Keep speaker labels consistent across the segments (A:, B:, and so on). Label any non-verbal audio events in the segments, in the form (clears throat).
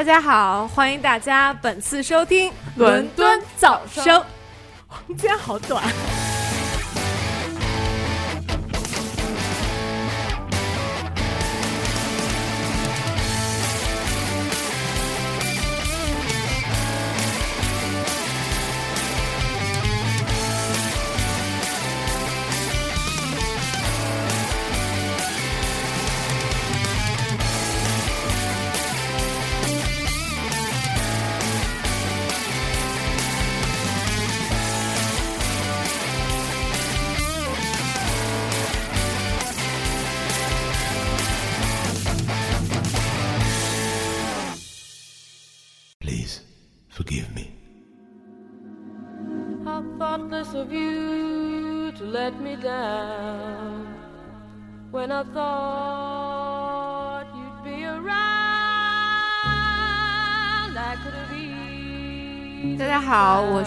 A: 大家好，欢迎大家本次收听伦敦早声。(laughs) 今天好短。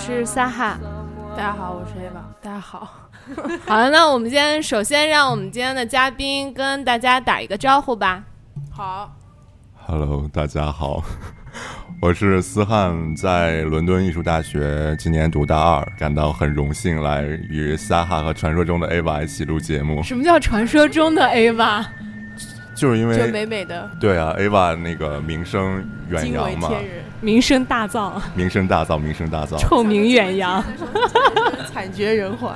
A: 是撒哈。
B: 大家好，我是 Ava。大家好，(laughs)
A: 好了，那我们今天首先让我们今天的嘉宾跟大家打一个招呼吧。
B: 好
C: ，Hello，大家好，我是思翰，在伦敦艺术大学今年读大二，感到很荣幸来与撒哈和传说中的 Ava 一起录节目，
A: 什么叫传说中的 Ava？？
C: 就是因为
B: 就美美的
C: 对啊，Ava 那个名声远
B: 惊为
C: 扬嘛，
B: 天人，
A: 名声大噪，
C: 名声大噪，名声大噪。
A: 臭名远扬。
B: 惨绝人寰。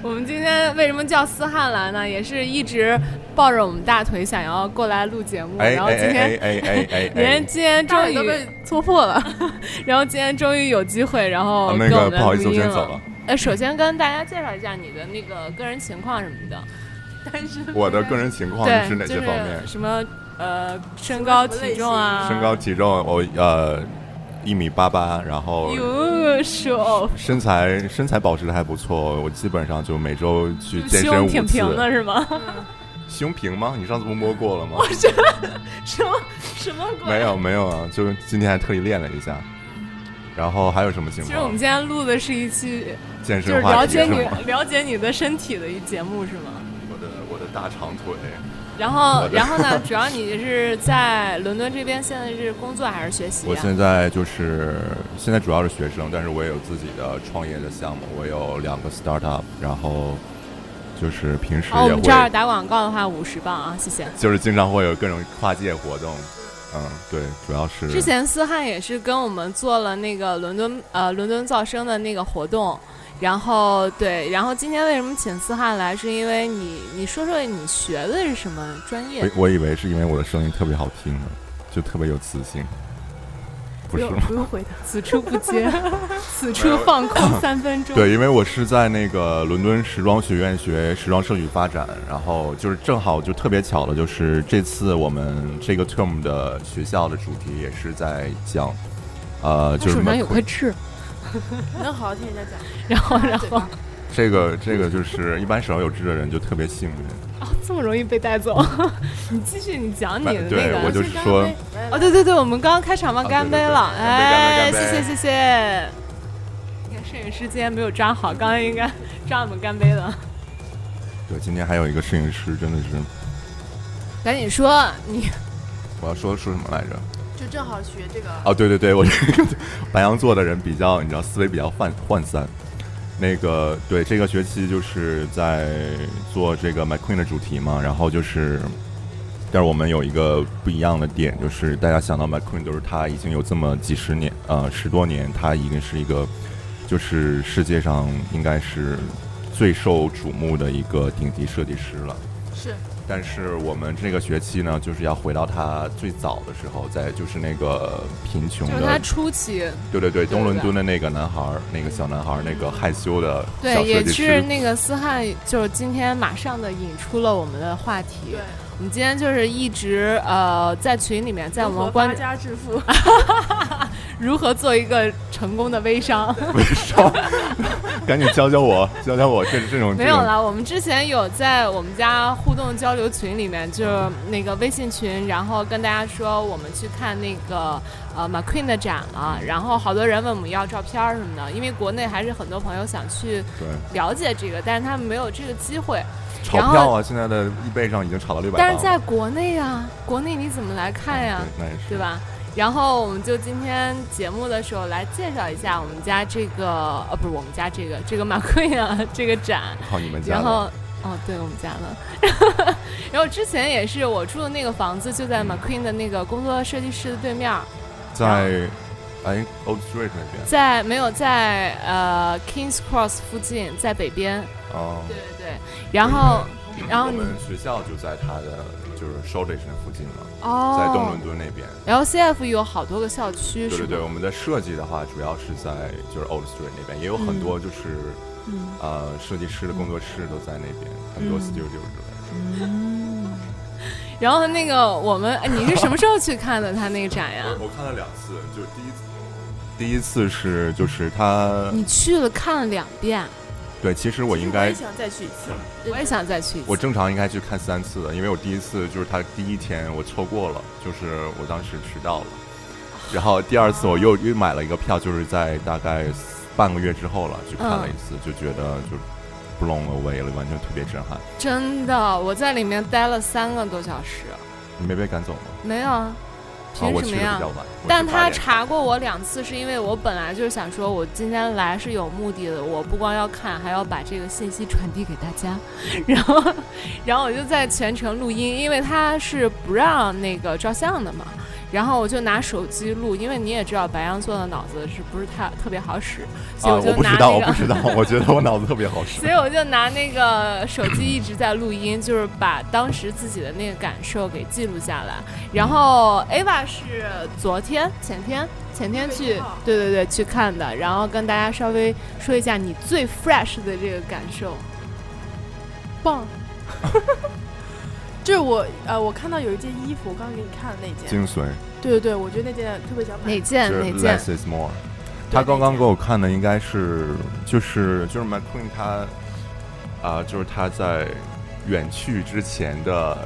A: 我们今天为什么叫思汉来呢？也是一直抱着我们大腿想要过来录节目，
C: 哎
A: 然后今天。
C: 哎哎哎哎哎
A: 连
C: 哎！
A: 今天终于
B: 被戳破了。(laughs)
A: 然后今天终于有机会，然后
C: 啊
A: 跟我们
C: 那个不好意思，
A: 录音
C: 我先走了。
A: 呃，首先跟大家介绍一下你的那个个人情况什么的。
B: 但是
C: 我的个人情况，是哪些
A: 就是
C: 方面？
A: 什么呃，身高体重啊，
C: 身高体重，我呃一米八八，然后
A: 哟瘦，
C: 身材身材保持的还不错，我基本上就每周去健身
A: 胸
C: 五次。
A: 挺平的是吗？
C: 胸平吗？你上次不摸过了吗？
A: 我 (laughs) 什么什么鬼？
C: 没有没有啊，就今天还特意练了一下。然后还有什么情况
A: 其实我们？今天录的是一期，
C: 健身
A: 就是了解你？了解你的身体的一节目是吗？
C: 我的我的大长腿，
A: 然后然后呢？(laughs) 主要你是在伦敦这边，现在是工作还是学习、啊？
C: 我现在就是现在主要是学生，但是我也有自己的创业的项目，我有两个 startup，然后就是平时也
A: 们这儿，打广告的话五十磅啊，谢谢。
C: 就是经常会有各种跨界活动。嗯，对，主要是
A: 之前思翰也是跟我们做了那个伦敦呃伦敦噪声的那个活动，然后对，然后今天为什么请思翰来，是因为你你说说你学的是什么专业
C: 我？以为是因为我的声音特别好听呢，就特别有磁性，不是吗？
B: 不用回答。
A: 此处不接，(laughs) 此处放空三分钟。
C: 对，因为我是在那个伦敦时装学院学时装设计发展，然后就是正好就特别巧的，就是这次我们这个 term 的学校的主题也是在讲，呃，就是
A: 他手上有块痣，
B: 你 (laughs) 能好好听人家讲。
A: 然后然后
C: 这个这个就是一般手上有痣的人就特别幸运。
A: 哦这么容易被带走，(laughs) 你继续你讲你的那
C: 对，我。就是说，
A: 哦，对对对，我们刚刚开场嘛，
C: 啊
A: 干杯了，哎，谢谢谢谢。你看摄影师今天没有抓好，刚刚应该抓我们干杯的。
C: 对，今天还有一个摄影师，真的是，
A: 赶紧说，你
C: 我要说说什么来着？
B: 就正好学这个。
C: 哦，对对对，我这个白羊座的人比较，你知道思维比较涣涣散。那个对，这个学期就是在做这个 McQueen 的主题嘛，然后就是，但是我们有一个不一样的点，就是大家想到 McQueen 都是他已经有这么几十年，呃，十多年，他已经是一个，就是世界上应该是最受瞩目的一个顶级设计师了。
B: 是
C: 但是我们这个学期呢，就是要回到他最早的时候，在就是那个贫穷
A: 就是他
C: 的，
A: 初期，
C: 对对对，东伦敦的那个男孩儿，那个小男孩儿，那个害羞的小
A: 对，也是，那个思翰，就是今天马上的引出了我们的话题。
B: 对，
A: 我们今天就是一直呃在群里面，在我们关
B: 发家致富，(laughs)
A: 如何做一个成功的微商。
C: 微商，(laughs) 赶紧教教我，教教我这这种
A: 没有啦，我们之前有在我们家互动交流群里面，就是那个微信群，然后跟大家说我们去看那个呃 McQueen 的展了，然后好多人问我们要照片儿什么的，因为国内还是很多朋友想去
C: 对
A: 了解这个，但是他们没有这个机会。
C: 炒票啊，现在的易贝上已经炒到六百
A: 但，是在国内啊，国内你怎么来看呀？
C: 对？
A: 吧？然后我们就今天节目的时候来介绍一下我们家这个呃，不是我们家这个这个马奎啊这个展，
C: 靠你们家，
A: 然后哦，对我们家的。(laughs) 然后之前也是我住的那个房子就在 McQueen 的那个工作设计师的对面儿，
C: 在哎 Old Street 那边
A: 在没有在呃 Kings Cross 附近，在北边。
C: 哦，
A: 对对对。然后 (clears throat) 然后你
C: 我们学校就在他的就是那附近嘛，
A: 哦，
C: 在东伦敦那边。
A: 然后 CF 有好多个校区，是
C: 对对对，我们的设计的话，主要是在就是 Old Street 那边，也有很多就是、
A: 嗯
C: 呃设计师的工作室都在那边，很多
A: 嗯
C: studio 之类的。
A: 嗯。(laughs) 然后那个我们，哎你是什么时候去看的他那个展呀？
C: 我看了两次，就是第一次，第一次是就是他
A: 你去了看了两遍，
C: 对，其实我应该
B: 也想再去一次，
A: 我也想再去一次。
C: 我正常应该去看三次的，因为我第一次就是他第一天我错过了，就是我当时迟到了，然后第二次我又又买了一个票，就是在大概半个月之后了去看了一次，就觉得就 blown away 了，完全特别震撼。
A: 真的，我在里面待了三个多小时，
C: 你没被赶走吗？
A: 没有啊，凭什么呀但他查过我两次，是因为我本来就是想说，我今天来是有目的的，我不光要看，还要把这个信息传递给大家。(laughs) 然后，然后我就在全程录音，因为他是不让那个照相的嘛。然后我就拿手机录，因为你也知道白羊座的脑子是不是太特别好使，所以
C: 啊，
A: 就拿
C: 我不知道，我不知道，我觉得我脑子特别好使
A: 所。以我就拿那个手机一直在录音，就是把当时自己的那个感受给记录下来。然后 Ava 是昨天、前天、前天去
B: 6月1号，
A: 对对对，去看的。然后跟大家稍微说一下你最 fresh 的这个感受。
B: 棒。(laughs) 就是我呃，我看到有一件衣服，我刚刚给你看的那件，
C: 精髓
B: 对对对，我觉得那件特别想买
A: 哪。件哪件
C: ？less is more。他刚刚给我看的应该是就是就是 McQueen 他啊、就是他在远去之前的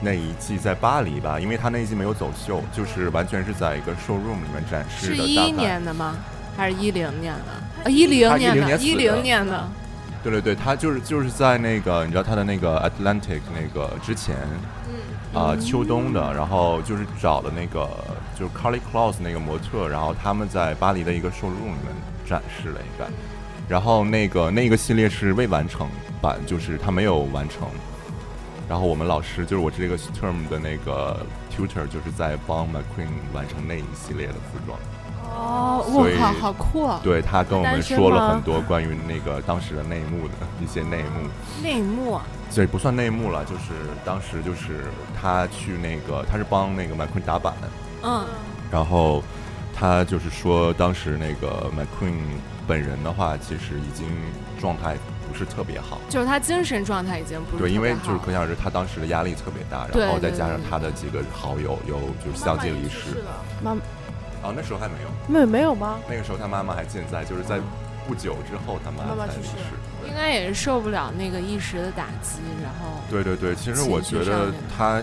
C: 那一季在巴黎吧，因为他那一季没有走秀，就是完全是在一个 showroom 里面展示的。
A: 是一
C: 一
A: 年的吗？还是一零年的？啊，一零年的
C: ，10年
A: 一零年的。
C: 对对对，他就是就是在那个你知道他的那个 Atlantic 那个之前
A: 嗯
C: 啊、秋冬的，然后就是找的那个就是 Carly Claus 那个模特，然后他们在巴黎的一个 showroom 里面展示了应该，然后那个那个系列是未完成版，就是他没有完成。然后我们老师就是我这个 term 的那个 tutor，就是在帮 McQueen 完成那一系列的服装。
A: 哦，
C: 所以
A: 我靠，好酷啊！
C: 对他跟我们说了很多关于那个当时的内幕的一些内幕。
A: 内幕啊，
C: 这也不算内幕了，就是当时就是他去那个，他是帮那个 McQueen 打板，
A: 嗯，
C: 然后他就是说，当时那个 McQueen 本人的话，其实已经状态不是特别好。
A: 就是他精神状态已经不是
C: 对，因为就是可想而知，他当时的压力特别大，然后再加上他的几个好友又就是相继离世。
B: 妈
C: 哦，那时候还没有，
B: 没有没有吗？
C: 那个时候他妈妈还健在，就是在不久之后他
B: 妈妈
C: 才
B: 去世。
A: 应该也是受不了那个一时的打击，然后
C: 对对对，其实我觉得他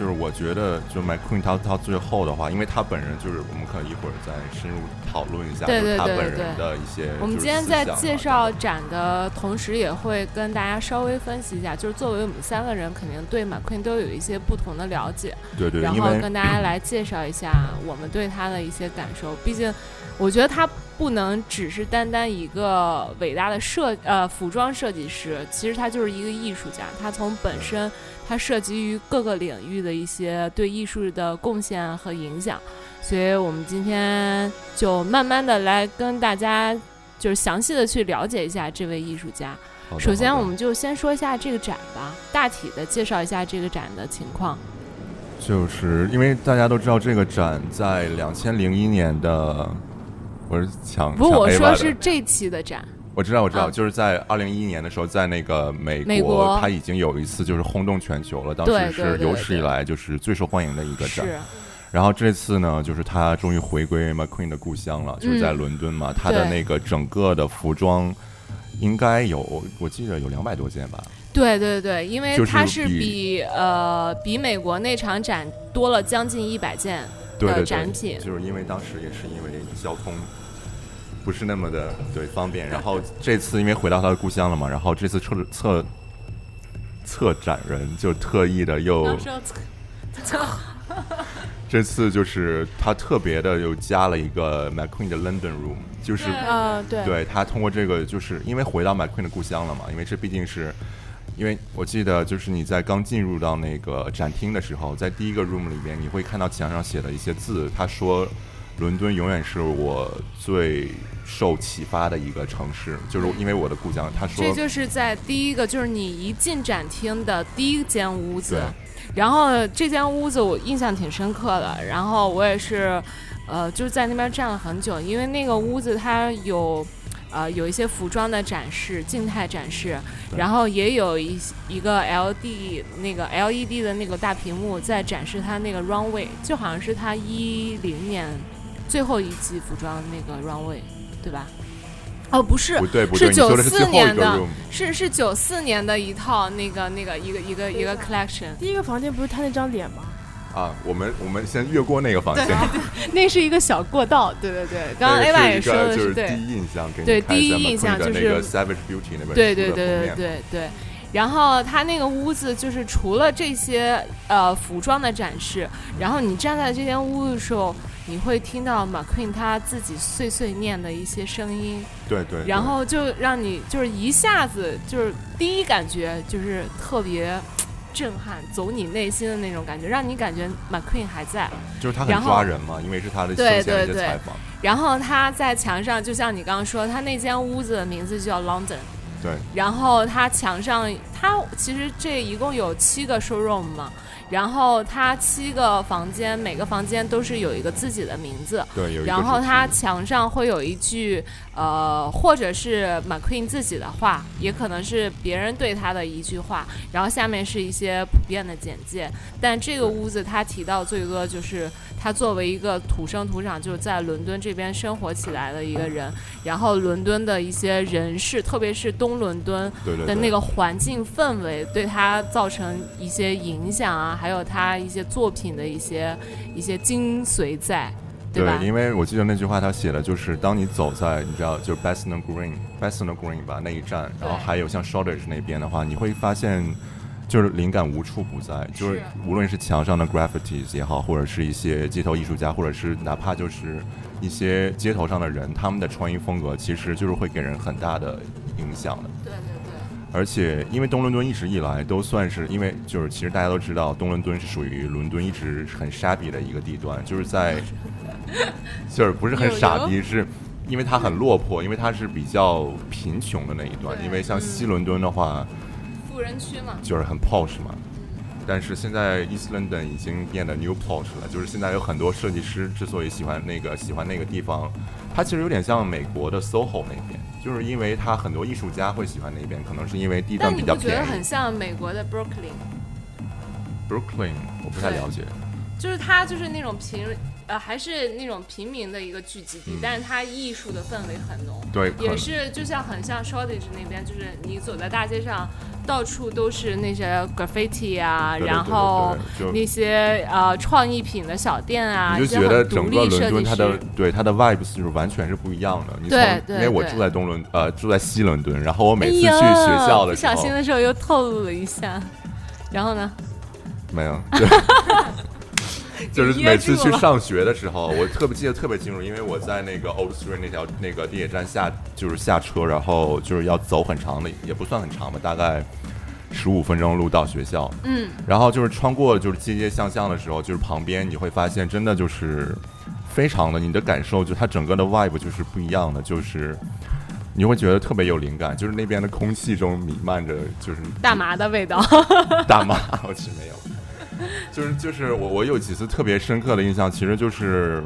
C: 就是我觉得就 McQueen 他到最后的话，因为他本人就是我们可以一会儿再深入讨论一下，
A: 对
C: 就是他
A: 对对
C: 本人的一些。
A: 我们今天在介绍展的同时，也会跟大家稍微分析一下，就是作为我们三个人，肯定对 McQueen 都有一些不同的了解，
C: 对对，
A: 然后跟大家来介绍一下我们对他的一些感受。毕竟，我觉得他不能只是单单一个伟大的设呃服装设计师，其实他就是一个艺术家。他从本身他涉及于各个领域的一些对艺术的贡献和影响，所以我们今天就慢慢的来跟大家就是详细的去了解一下这位艺术家。首先，我们就先说一下这个展吧，大体的介绍一下这个展的情况。
C: 就是因为大家都知道这个展在两千零一年的，我是抢
A: 不，
C: 抢
A: 我说是这期的展，
C: 我知道，我知道，
A: 啊
C: 就是在二零一一年的时候，在那个美
A: 美国
C: 它已经有一次就是轰动全球了，当时是有史以来就是最受欢迎的一个展。然后这次呢，就是他终于回归 McQueen 的故乡了，就是在
A: 嗯
C: 伦敦嘛。他的那个整个的服装应该有，我记得有两百多件吧。
A: 对对对，因为
C: 就是
A: 它是
C: 比
A: 比呃比美国那场展多了将近一百件的
C: 对对对，
A: 展品。
C: 就是因为当时也是因为交通不是那么的对方便，然后这次因为回到他的故乡了嘛，然后这次策策策展人就特意的又这次就是他特别的又加了一个 McQueen 的 London Room，就是
A: 对。
B: 啊，对，
C: 对他通过这个，就是因为回到 McQueen 的故乡了嘛，因为这毕竟是，因为我记得就是你在刚进入到那个展厅的时候，在第一个 room 里边，你会看到墙上写的一些字，他说伦敦永远是我最受启发的一个城市，就是因为我的故乡。他说
A: 这就是在第一个，就是你一进展厅的第一间屋子，然后这间屋子我印象挺深刻的，然后我也是，呃，就是在那边站了很久，因为那个屋子它有。呃，有一些服装的展示，静态展示，然后也有一一个 LD 那个 LED 的那个大屏幕在展示它那个 runway，就好像是它一零年最后一季服装那个 runway，对吧？哦，不是
C: 不，对不
A: 是
C: 对，是
A: 94
C: 最后一个
A: 年的
C: room，
A: 是是九四年的一套那个那个一个一个一个 collection，
B: 第一个房间不是他那张脸吗？
C: 啊，我们我们先越过那个房间，
A: 那是一个小过道，对对对，刚刚
C: 那
A: Ava
C: 个是一
A: 也说的
C: 是第
A: 对，
C: 一印象，给你
A: 对第一印象就是
C: 的那个 Savage Beauty 那边
A: 对对对对对对。然后他那个屋子就是除了这些呃服装的展示，然后你站在这间屋子的时候，你会听到 McQueen 他自己碎碎念的一些声音，
C: 对对，对。
A: 然后就让你就是一下子就是第一感觉就是特别震撼，走你内心的那种感觉，让你感觉 McQueen 还在。
C: 就是他很抓人嘛，因为是他的
A: 对对对。
C: 采访，
A: 然后他在墙上，就像你刚刚说，他那间屋子的名字就叫 London。
C: 对。
A: 然后他墙上，他其实这一共有七个 showroom 嘛，然后他七个房间，每个房间都是有一个自己的名字。
C: 对，有一个
A: 然后他墙上会有一句，呃，或者是 McQueen 自己的话，也可能是别人对他的一句话，然后下面是一些普遍的简介。但这个屋子他提到最多就是他作为一个土生土长，就是在伦敦这边生活起来的一个人，然后伦敦的一些人事，特别是东伦敦的那个环境氛围，对他造成一些影响啊，还有他一些作品的一些一些精髓在，对吧？
C: 因为我记得那句话他写的就是，当你走在你知道就是 Bethnal Green Bethnal Green 吧那一站，然后还有像 Shoreditch 那边的话，你会发现就是灵感无处不在，就是
A: 是
C: 无论是墙上的 graffitis 也好，或者是一些街头艺术家，或者是哪怕就是一些街头上的人，他们的穿衣风格其实就是会给人很大的影响的。
A: 对对对。
C: 而且，因为东伦敦一直以来都算是，因为就是其实大家都知道，东伦敦是属于伦敦一直很 shabby 的一个地段，就是在，(laughs) 就是不是很傻逼，是因为他很落魄，因为他是比较贫穷的那一段。因为像西伦敦的话，
A: 富人区嘛，
C: 就是很 posh 嘛，但是现在 East London 已经变得 new posh 了，就是现在有很多设计师之所以喜欢那个喜欢那个地方，它其实有点像美国的 SOHO 那边，就是因为它很多艺术家会喜欢那边，可能是因为地段比较便宜
A: 不觉得很。像美国的
C: Brooklyn？Brooklyn 我不太了解，
A: 就是它就是那种平呃还是那种平民的一个聚集地，
C: 嗯
A: 但是它艺术的氛围很浓。
C: 对，
A: 也是就像很像 Shoreditch 那边，就是你走在大街上，到处都是那些 graffiti 啊，
C: 对对对
A: 然后
C: 对对
A: 那些呃创意品的小店啊，
C: 就你就觉得整个伦敦
A: 设计师。
C: 它的对它的 vibes 就是完全是不一样的。
A: 对对对
C: 因为我住在东伦呃住在西伦敦，然后我每
A: 哎
C: 次去学校的时候
A: 不小心的时候又透露了一下。然后呢？
C: 没有，就 (laughs) (laughs) 就是每次去上学的时候，我特别记得特别清楚，因为我在那个 Old Street 那条那个地铁站下就是下车，然后就是要走很长的，也不算很长吧，大概十五分钟路到学校。
A: 嗯，
C: 然后就是穿过就是街街巷巷的时候，就是旁边你会发现真的就是非常的你的感受，就它整个的 vibe 就是不一样的，就是你会觉得特别有灵感，就是那边的空气中弥漫着就是
A: 大麻的味道。(laughs)
C: 大麻，我去没有，(laughs) 就是就是我我有几次特别深刻的印象，其实就是。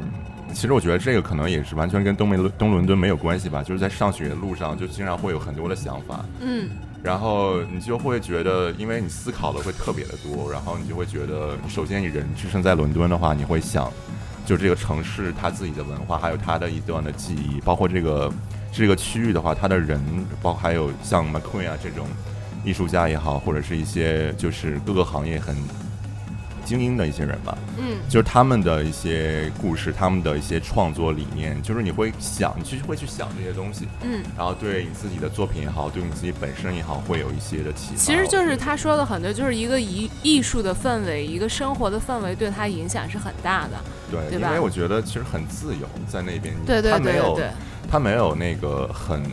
C: 其实我觉得这个可能也是完全跟东梅东伦敦没有关系吧，就是在上学的路上就经常会有很多的想法，
A: 嗯，
C: 然后你就会觉得，因为你思考的会特别的多，然后你就会觉得，首先你人置身在伦敦的话，你会想，就这个城市它自己的文化，还有它的一段的记忆，包括这个这个区域的话，它的人，包括还有像 McQueen 啊这种艺术家也好，或者是一些就是各个行业很精英的一些人吧，
A: 嗯，
C: 就是他们的一些故事，他们的一些创作理念，就是你会想，你其实会去想这些东西，
A: 嗯，
C: 然后对你自己的作品也好，对你自己本身也好，会有一些的启发。
A: 其实就是他说的很多，就是一个艺艺术的氛围，一个生活的氛围对他影响是很大的。
C: 对，
A: 对
C: 因为我觉得其实很自由在那边，
A: 对对
C: 他没有
A: 对对对，
C: 他没有那个很。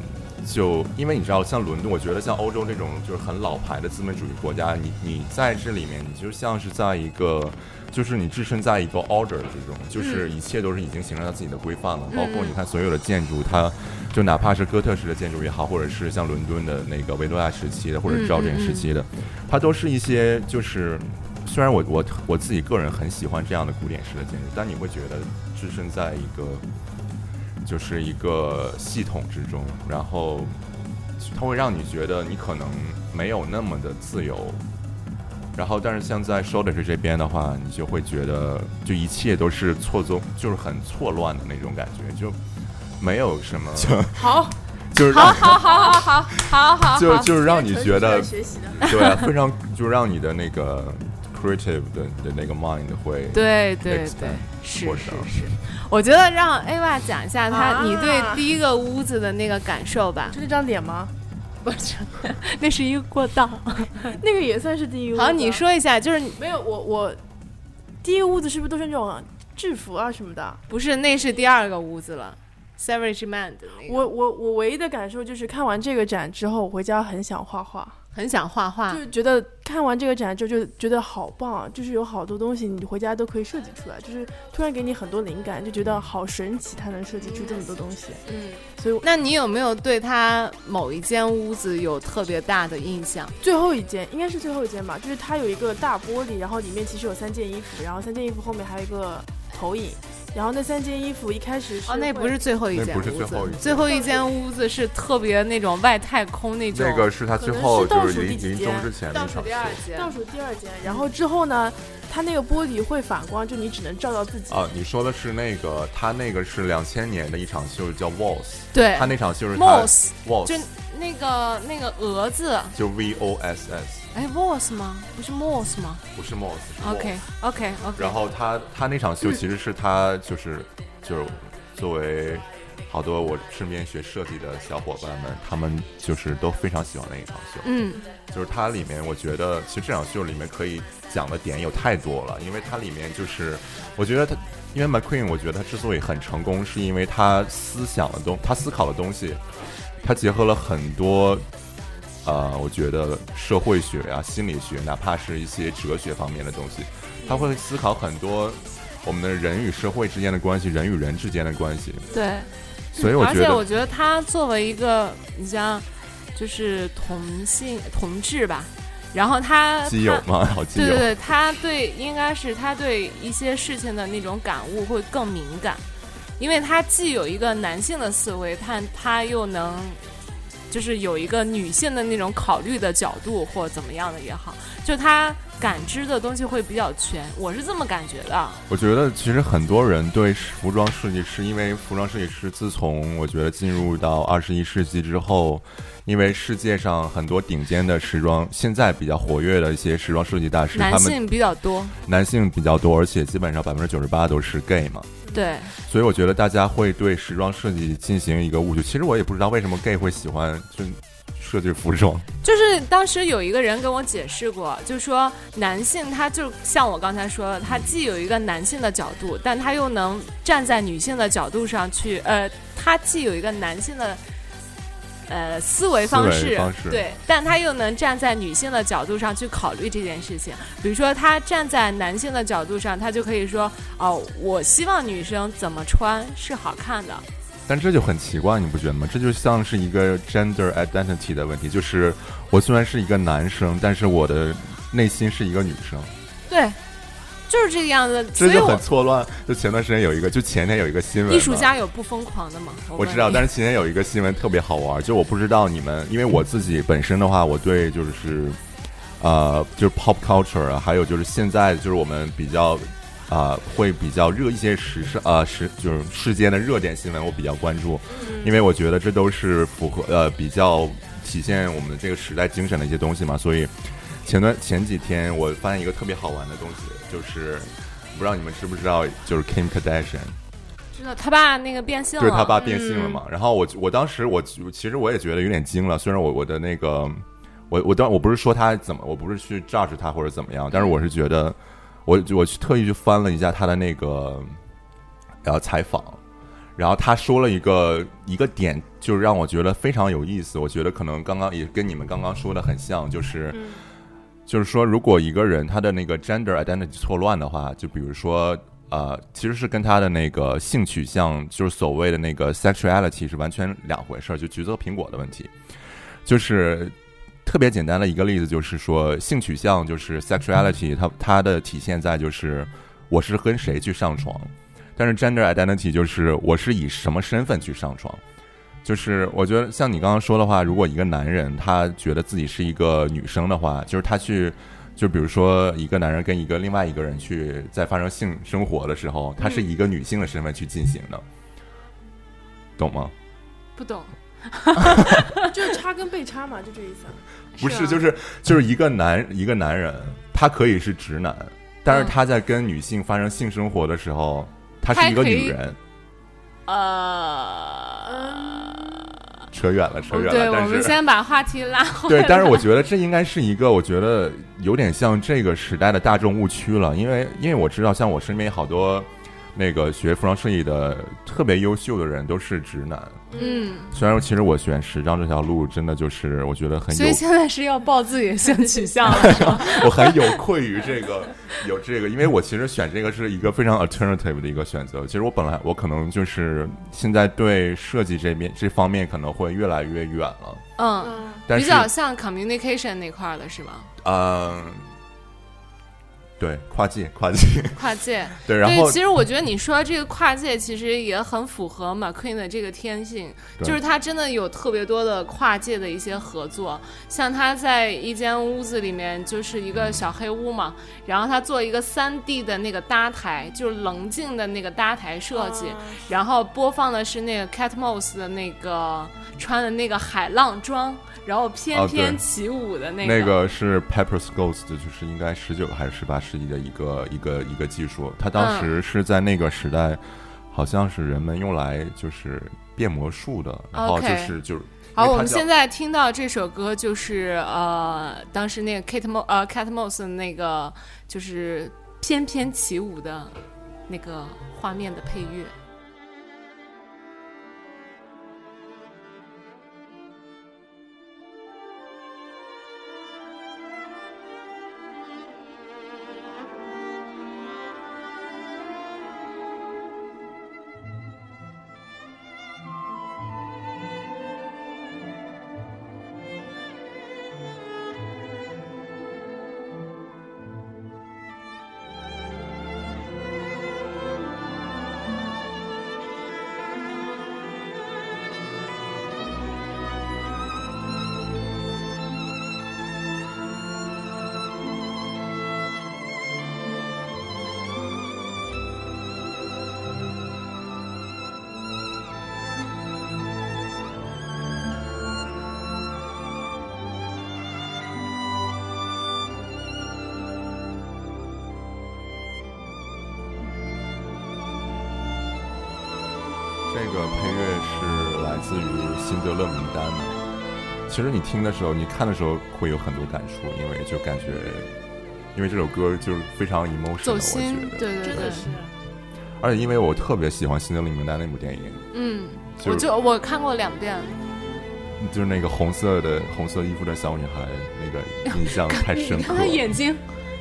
C: 就因为你知道，像伦敦，我觉得像欧洲这种就是很老牌的资本主义国家，你你在这里面，你就像是在一个，就是你置身在一个 order 之中，就是一切都是已经形成了自己的规范了。包括你看所有的建筑，它就哪怕是哥特式的建筑也好，或者是像伦敦的那个维多利亚时期的，或者是赵典时期的，它都是一些就是。虽然我我我自己个人很喜欢这样的古典式的建筑，但你会觉得置身在一个就是一个系统之中，然后它会让你觉得你可能没有那么的自由。然后，但是像在 Shoulder 这边的话，你就会觉得就一切都是错综，就是很错乱的那种感觉，就没有什么，(laughs)
B: 好，
C: 就是让
A: 好好好好好好好，
C: 就就是让你觉得
B: 学习的。
C: 对啊，非常就让你的那个 creative 的的那个 mind 会
A: 对对对，是是是。我觉得让 Ava 讲一下他
B: 啊
A: 你对第一个屋子的那个感受吧。
B: 就那张脸吗？
A: 不是，(laughs) 那是一个过道。
B: 那个也算是第一屋子。
A: 好，你说一下，就是
B: 没有我我第一个屋子是不是都是那种制服啊什么的？
A: 不是那是第二个屋子了，Savage Man 的那个。
B: 我我我唯一的感受就是看完这个展之后，我回家很想画画，
A: 很想画画，
B: 就觉得看完这个展之后就觉得好棒，啊就是有好多东西你回家都可以设计出来，就是突然给你很多灵感，就觉得好神奇，他能设计出这么多东西。
A: 嗯。
B: 所以
A: 那你有没有对他某一间屋子有特别大的印象？
B: 最后一间应该是最后一间吧，就是它有一个大玻璃，然后里面其实有三件衣服，然后三件衣服后面还有一个投影，然后那三件衣服一开始是
A: 哦，那不是最后一件
C: 那不是
A: 屋子
C: 最后一件
A: 最后一间屋子是特别那种外太空那种。
C: 那个是他最后
B: 倒
C: 就是临
B: 数第几间
C: 临终之前的
A: 倒数
C: 一场秀
A: 第二间。
B: 倒数第二间，然后之后呢，它那个玻璃会反光，就你只能照到自己。
C: 啊，你说的是那个，他那个是两千年的一场秀，叫 Walls。
A: 对
C: 他那场秀是他
A: Moss
C: Waltz
A: 就那个那个蛾子，
C: 就 V O S S，
A: 哎，Voss 吗？不是 Moss 吗
C: 不是 Moss 是。
A: ？OK OK OK。
C: 然后他他那场秀其实是他就是就是作为好多我身边学设计的小伙伴们，他们就是都非常喜欢那一场秀。
A: 嗯，
C: 就是它里面，我觉得其实这场秀里面可以讲的点有太多了，因为它里面就是，我觉得它，因为 McQueen，我觉得他之所以很成功，是因为他思想的东，他思考的东西，他结合了很多，呃，我觉得社会学啊、心理学，哪怕是一些哲学方面的东西，他会思考很多我们的人与社会之间的关系，人与人之间的关系，
A: 对。
C: 所以我觉得
A: 而且我觉得他作为一个，你像就是同性同志吧，然后他他
C: 基友嘛，好基友。
A: 对对，对，他对应该是他对一些事情的那种感悟会更敏感，因为他既有一个男性的思维，但他又能就是有一个女性的那种考虑的角度或怎么样的也好，就他感知的东西会比较全，我是这么感觉的。
C: 我觉得其实很多人对服装设计师，因为服装设计师自从我觉得进入到二十一世纪之后，因为世界上很多顶尖的时装，现在比较活跃的一些时装设计大师，
A: 男性比较多，
C: 男性比较多，而且基本上百分之九十八都是 gay 嘛，
A: 对，
C: 所以我觉得大家会对时装设计进行一个误区。其实我也不知道为什么 gay 会喜欢就设计服装，
A: 就是当时有一个人跟我解释过，就说男性他就像我刚才说的，他既有一个男性的角度，但他又能站在女性的角度上去，呃，他既有一个男性的。呃，思维方式
C: 方式
A: 对，但他又能站在女性的角度上去考虑这件事情。比如说，他站在男性的角度上，他就可以说：“哦，我希望女生怎么穿是好看的，
C: 但这就很奇怪，你不觉得吗？这就像是一个 gender identity 的问题，就是我虽然是一个男生，但是我的内心是一个女生，
A: 对，就是这个样子。所以
C: 这就很错乱。就前段时间有一个，就前天有一个新闻，
A: 艺术家有不疯狂的吗？
C: 我知道，但
A: 是
C: 是前天有一个新闻特别好玩，就我不知道你们，因为我自己本身的话，我对就是呃，就是 pop culture 啊，还有就是现在就是我们比较啊、会比较热一些时事呃时就是世间的热点新闻，我比较关注，因为我觉得这都是符合呃比较体现我们这个时代精神的一些东西嘛，所以前段前几天我发现一个特别好玩的东西，就是不知道你们知不知道，就是 Kim Kardashian。
A: 知道他爸那个变性了，
C: 就是他爸变性了
A: 嗯
C: 嘛。然后我我当时我其实我也觉得有点惊了，虽然我我的那个我我当我不是说他怎么，我不是去 judge 他或者怎么样，但是我是觉得我我去特意去翻了一下他的那个呃采访。然后他说了一个一个点，就是让我觉得非常有意思。我觉得可能刚刚也跟你们刚刚说的很像，就是、
B: 嗯
C: 就是说，如果一个人他的那个 gender identity 错乱的话，就比如说呃，其实是跟他的那个性取向，就是所谓的那个 sexuality 是完全两回事儿。就橘子和苹果的问题，就是特别简单的一个例子，就是说性取向就是 sexuality，它它的体现在就是我是跟谁去上床，但是 gender identity 就是我是以什么身份去上床。就是我觉得像你刚刚说的话，如果一个男人他觉得自己是一个女生的话，就是他去，就比如说一个男人跟一个另外一个人去在发生性生活的时候，他是以一个女性的身份去进行的，懂吗？
A: 不懂，(laughs)
B: 就是插跟被插嘛，就这意思啊。
C: 不是，
A: 啊
C: 就是就是一个男一个男人，他可以是直男，但是
A: 嗯
C: 他在跟女性发生性生活的时候，他是一个女人。
A: 呃，
C: 扯远了，扯远
A: 对，
C: 了，
A: 我
C: 但是。
A: 们先把话题拉回来。
C: 对，但是我觉得这应该是一个，我觉得有点像这个时代的大众误区了，因为因为我知道，像我身边好多那个学服装设计的特别优秀的人都是直男。
A: 嗯，
C: 虽然说其实我选时装这条路，真的就是我觉得很有
A: 所以，现在是要报自己的性取向了，是吗？
C: 我很有愧于这个，有这个，因为我其实选这个是一个非常 alternative 的一个选择。其实我本来我可能就是现在对设计这边这方面可能会越来越远了，
A: 嗯，比较像 communication 那块儿的是吗？
C: 嗯，对，跨界，跨界，(laughs)
A: 跨界。(laughs)
C: 对，然，后
A: 其实我觉得你说这个跨界其实也很符合 McQueen 的这个天性，就是他真的有特别多的跨界的一些合作，像他在一间屋子里面就是一个小黑屋嘛，然后他做一个三 D 的那个搭台，就是棱镜的那个搭台设计，
B: 啊
A: 然后播放的是那个 Cat Moss 的那个穿的那个海浪装，然后翩翩起舞的那
C: 那个是 Pepper's Ghost，就是应该十九还是十八世纪的一个一个一个技术，它当时
A: 嗯
C: 是在那个时代，好像是人们用来就是变魔术的，然后就是就是。
A: 好，我们现在听到这首歌就是呃，当时那个 Kate Mo 呃 Kate Moss 那个就是翩翩起舞的那个画面的配乐。
C: 其实你听的时候，你看的时候会有很多感触，因为就感觉，因为这首歌就是非常 emotional，我觉，得。
A: 对对对
B: 真的，是。
C: 而且因为我特别喜欢《辛德勒名单》那部电影，
A: 嗯，
C: 就
A: 我就我看过两遍，
C: 就是那个红色的红色衣服的小女孩，那个印象太深刻 (laughs)
A: 你看他
C: 了。
A: 眼睛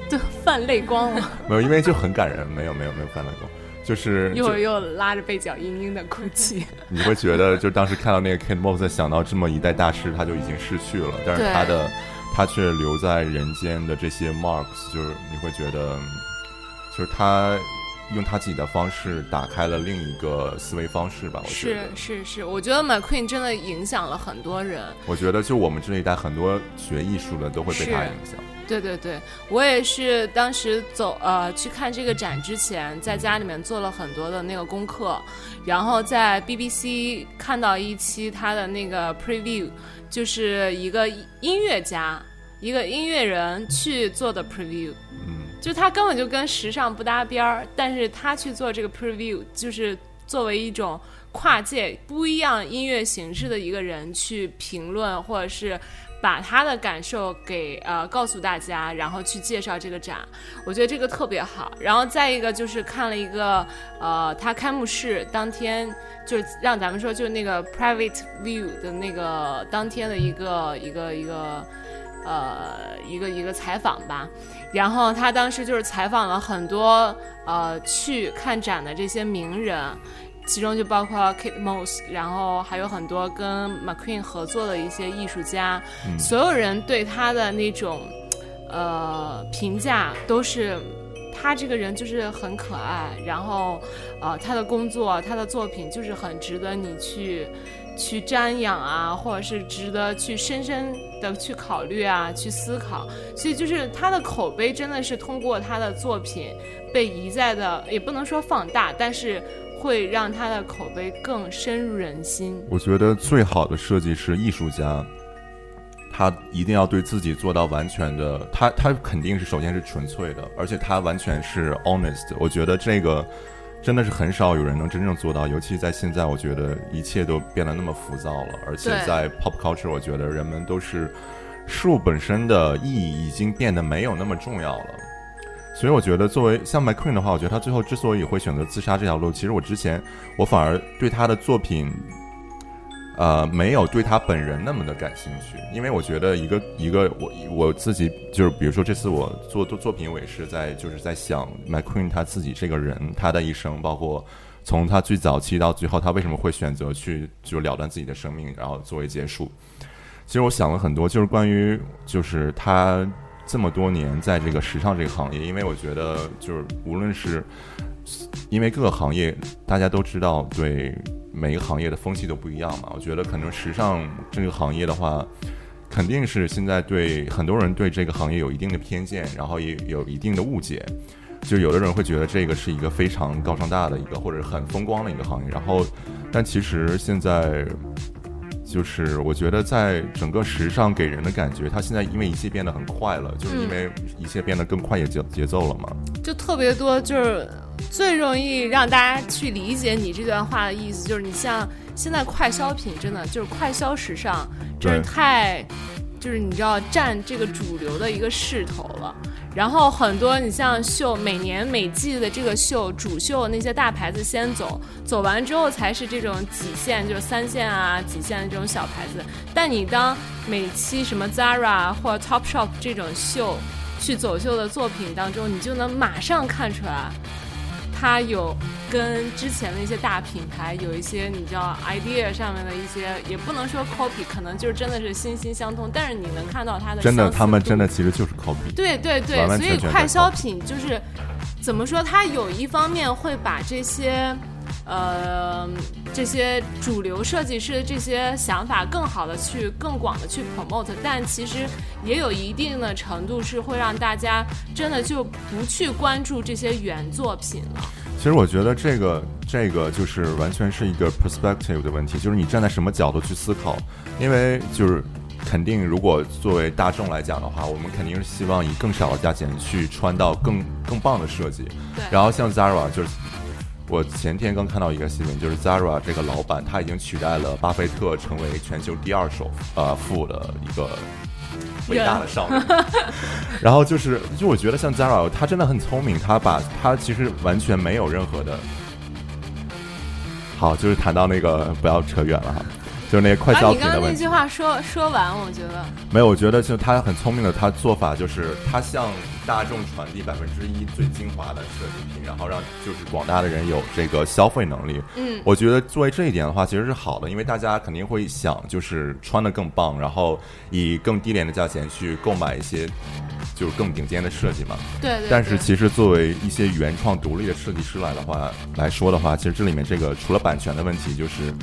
A: 都泛泪光了。(laughs)
C: 没有，因为就很感人，没有没有没有翻来过。就是
A: 一会儿又拉着被角嘤嘤的哭泣。(laughs)
C: 你会觉得，就当时看到那个 Kate Moss，想到这么一代大师，他就已经逝去了，但是他的他却留在人间的这些 marks，就是你会觉得，就是他用他自己的方式打开了另一个思维方式吧。我觉
A: 是
C: 得，
A: 是是，我觉得 McQueen 真的影响了很多人。
C: 我觉得就我们这一代很多学艺术的都会被他影响。
A: 对对对，我也是当时走呃去看这个展之前，在家里面做了很多的那个功课，然后在 BBC 看到一期他的那个 preview，就是一个音乐家，一个音乐人去做的 preview，
C: 嗯，
A: 就他根本就跟时尚不搭边儿，但是他去做这个 preview，就是作为一种跨界不一样音乐形式的一个人去评论，或者是把他的感受给呃告诉大家，然后去介绍这个展，我觉得这个特别好。然后再一个就是看了一个呃，他开幕式当天就是让咱们说就是那个 private view 的那个当天的一个一个一个呃一个一个采访吧。然后他当时就是采访了很多呃去看展的这些名人，其中就包括 Kate Moss，然后还有很多跟 McQueen 合作的一些艺术家，
C: 嗯
A: 所有人对他的那种呃评价都是。他这个人就是很可爱，然后，呃，他的工作、他的作品就是很值得你去去瞻仰啊，或者是值得去深深的去考虑啊，去思考。所以就是他的口碑真的是通过他的作品被一再的，也不能说放大，但是会让他的口碑更深入人心。
C: 我觉得最好的设计师、艺术家，他一定要对自己做到完全的，他他肯定是首先是纯粹的，而且他完全是 honest。我觉得这个真的是很少有人能真正做到，尤其在现在，我觉得一切都变得那么浮躁了，而且在 pop culture，我觉得人们都是事物本身的意义已经变得没有那么重要了。所以我觉得，作为像 McQueen 的话，我觉得他最后之所以会选择自杀这条路，其实我之前我反而对他的作品，呃，没有对他本人那么的感兴趣，因为我觉得一个一个我我自己就是，比如说这次我做做作品，我也是在就是在想 McQueen 他自己这个人，他的一生，包括从他最早期到最后，他为什么会选择去就了断自己的生命，然后作为结束。其实我想了很多，就是关于就是他这么多年在这个时尚这个行业，因为我觉得就是无论是因为各个行业大家都知道，对每个行业的风气都不一样嘛。我觉得可能时尚这个行业的话，肯定是现在对很多人对这个行业有一定的偏见，然后也有一定的误解。就有的人会觉得这个是一个非常高尚大的一个，或者很风光的一个行业。然后，但其实现在就是我觉得在整个时尚给人的感觉，它现在因为一切变得很快了，就是因为一切变得更快也节节奏了嘛。
A: 就特别多，就是最容易让大家去理解你这段话的意思，就是你像现在快消品，真的就是快消时尚，真是太，就是你知道占这个主流的一个势头了。然后很多你像秀，每年每季的这个秀，主秀那些大牌子先走，走完之后才是这种几线，就是三线啊、几线的这种小牌子。但你当每期什么 Zara 或者 Topshop 这种秀去走秀的作品当中，你就能马上看出来，它有跟之前的一些大品牌有一些你知道 idea 上面的一些，也不能说 copy，可能就是真的是心心相通，但是你能看到它的
C: 真的，他们真的其实就是 copy。
A: 对对对，
C: 完完
A: 所以快消品就是怎么说？它有一方面会把这些呃这些主流设计师的这些想法更好的去更广的去 promote，但其实也有一定的程度是会让大家真的就不去关注这些原作品了。
C: 其实我觉得这个这个就是完全是一个 perspective 的问题，就是你站在什么角度去思考。因为就是肯定，如果作为大众来讲的话，我们肯定是希望以更少的价钱去穿到更更棒的设计。
A: 对
C: 然后像 Zara 就是。我前天刚看到一个新闻，就是 Zara 这个老板他已经取代了巴菲特，成为全球第二首呃富的一个伟大的商人。(laughs) 然后就是，就我觉得像 Zara，他真的很聪明，他把他其实完全没有任何的。好，就是谈到那个不要扯远了哈，就是那些快
A: 把
C: 消
A: 你刚刚那
C: 品的问题
A: 句。话说说完，我觉得
C: 没有，我觉得就他很聪明的，他做法就是他向大众传递百分之一最精华的设计品，然后让就是广大的人有这个消费能力。
A: 嗯，
C: 我觉得作为这一点的话，其实是好的，因为大家肯定会想就是穿的更棒，然后以更低廉的价钱去购买一些就是更顶尖的设计嘛。
A: 对对。
C: 但是其实作为一些原创独立的设计师来的话来说的话，其实这里面这个除了版权的问题，就是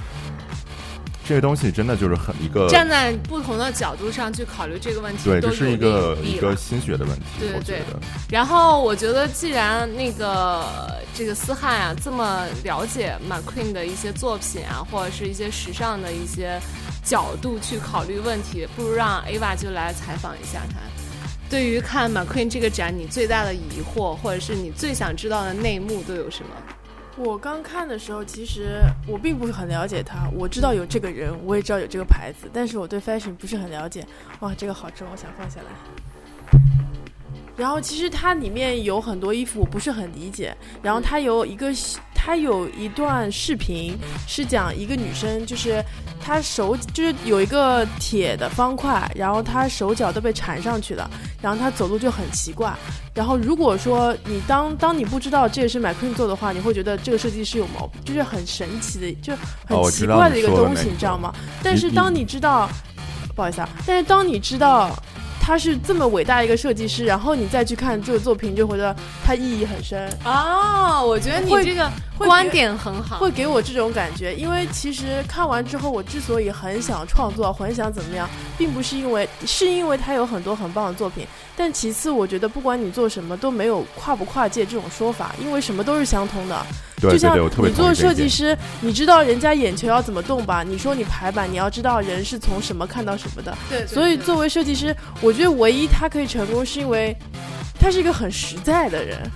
C: 这个东西真的就是很一个
A: 站在不同的角度上去考虑这个问题，
C: 对，
A: 都
C: 这是一个一个心血的问题，
A: 对对
C: 我觉得。
A: 然后我觉得，既然那个这个思翰啊这么了解 McQueen 的一些作品啊，或者是一些时尚的一些角度去考虑问题，不如让 Ava 就来采访一下他。对于看 McQueen 这个展，你最大的疑惑，或者是你最想知道的内幕都有什么？
B: 我刚看的时候，其实我并不是很了解他。我知道有这个人，我也知道有这个牌子，但是我对 fashion 不是很了解。哇，这个好重，我想放下来。然后其实它里面有很多衣服我不是很理解。然后它有一个，它有一段视频是讲一个女生，就是她手就是有一个铁的方块，然后她手脚都被缠上去了，然后她走路就很奇怪。然后如果说你当当你不知道这也是 McQueen 做的话，你会觉得这个设计师有毛病，就是很神奇的，就
C: 哦
B: 很奇怪的一个东西，你知道吗？但是当你知道，不好意思啊，但是当你知道他是这么伟大一个设计师，然后你再去看这个作品，就会觉得它意义很深，
A: 哦，我觉得你这个
B: 会
A: 观点很好。
B: 会给我这种感觉。因为其实看完之后，我之所以很想创作，很想怎么样，并不是因为是因为他有很多很棒的作品，但其次我觉得不管你做什么都没有跨不跨界这种说法，因为什么都是相通的。就像
C: 对对对，我特别
B: 你做。设计师，你知道人家眼球要怎么动吧？你说你排版，你要知道人是从什么看到什么的。
A: 对，对对
B: 所以作为设计师，我觉得唯一他可以成功，是因为他是一个很实在的人。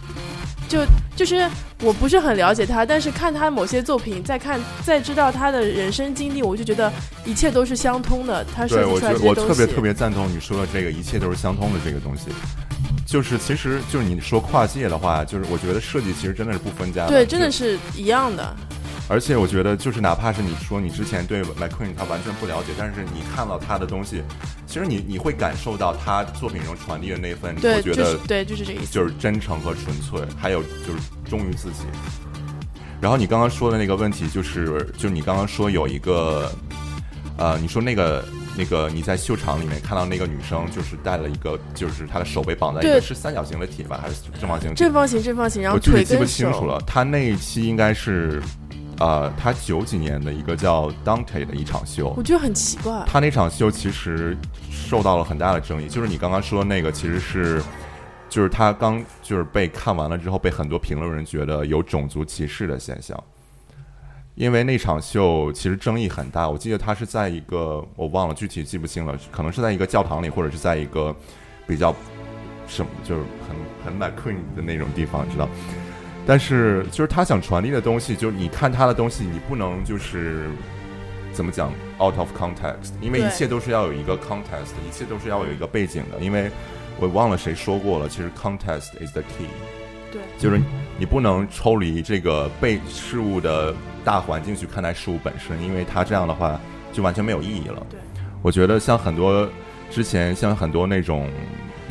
B: 就就是我不是很了解他，但是看他某些作品，再看再知道他的人生经历，我就觉得一切都是相通的。他设
C: 对，
B: 计出来
C: 我觉得我
B: 这些东西，
C: 特别特别赞同你说的这个，一切都是相通的这个东西。就是其实就是你说跨界的话，就是我觉得设计其实真的是不分家的。
B: 对，真的
C: 是
B: 一样的。
C: 而且我觉得，就是哪怕是你说你之前对 McQueen 他完全不了解，但是你看到他的东西，其实你你会感受到他作品中传递的那份，
B: 你
C: 会觉得
B: 就是对，就是这个意思。
C: 就是真诚和纯粹，还有就是忠于自己。然后你刚刚说的那个问题，就是就是你刚刚说有一个，呃，你说那个那个你在秀场里面看到那个女生，就是带了一个，就是她的手被绑在一个是三角形的铁吧，还是正方形？
B: 正方形，正方形，然后
C: 我具体记不。清楚了。她那一期应该是，呃，他九几年的一个叫 Dante 的一场秀
B: 我。觉得很奇怪。
C: 他那场秀其实受到了很大的争议，就是你刚刚说的那个，其实是，就是他刚就是被看完了之后，被很多评论人觉得有种族歧视的现象。因为那场秀其实争议很大，我记得他是在一个我忘了具体记不清了，可能是在一个教堂里，或者是在一个比较什么就是很很 McQueen 的那种地方，知道。但是就是他想传递的东西，就是你看他的东西，你不能就是怎么讲 out of context，因为一切都是要有一个 context，一切都是要有一个背景的。因为我忘了谁说过了，其实 context is the key，
B: 对，
C: 就是你不能抽离这个被事物的大环境去看待事物本身，因为它这样的话就完全没有意义了。
B: 对，
C: 我觉得像很多之前像很多那种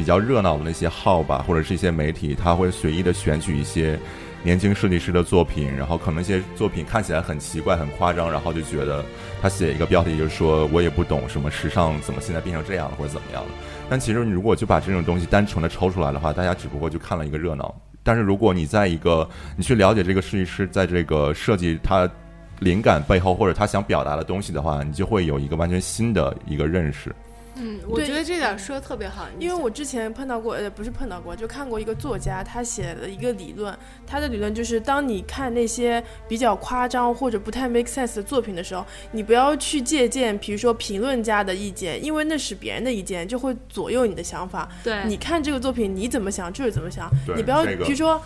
C: 比较热闹的那些号吧，或者是一些媒体，他会随意的选取一些年轻设计师的作品，然后可能一些作品看起来很奇怪、很夸张，然后就觉得他写一个标题就是说我也不懂什么时尚怎么现在变成这样了或者怎么样了。但其实你如果就把这种东西单纯的抽出来的话，大家只不过就看了一个热闹。但是如果你在一个你去了解这个设计师在这个设计他灵感背后或者他想表达的东西的话，你就会有一个完全新的一个认识。
A: 嗯，我觉得这点说的特别好，
B: 因为我之前碰到过，呃，不是碰到过，就看过一个作家，他写了一个理论，他的理论就是，当你看那些比较夸张或者不太 make sense 的作品的时候，你不要去借鉴，比如说评论家的意见，因为那是别人的意见，就会左右你的想法。
A: 对
B: 你看这个作品，你怎么想就是怎么想，你不要，比如说，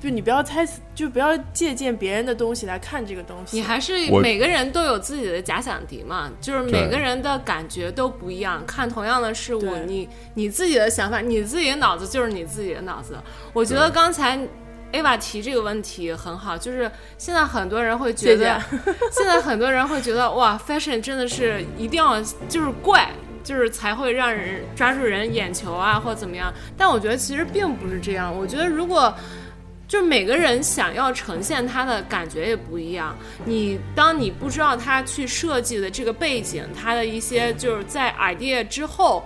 B: 就你不要猜，就不要借鉴别人的东西来看这个东西。
A: 你还是每个人都有自己的假想敌嘛，就是每个人的感觉都不一样，看同样的事物，你你自己的想法，你自己的脑子就是你自己的脑子。我觉得刚才 Ava 提这个问题很好，就是现在很多人会觉得，(laughs) (laughs) 现在很多人会觉得哇，fashion 真的是一定要就是怪，就是才会让人抓住人眼球啊，或怎么样。但我觉得其实并不是这样。我觉得如果就每个人想要呈现他的感觉也不一样。你当你不知道他去设计的这个背景，他的一些就是在 idea 之后。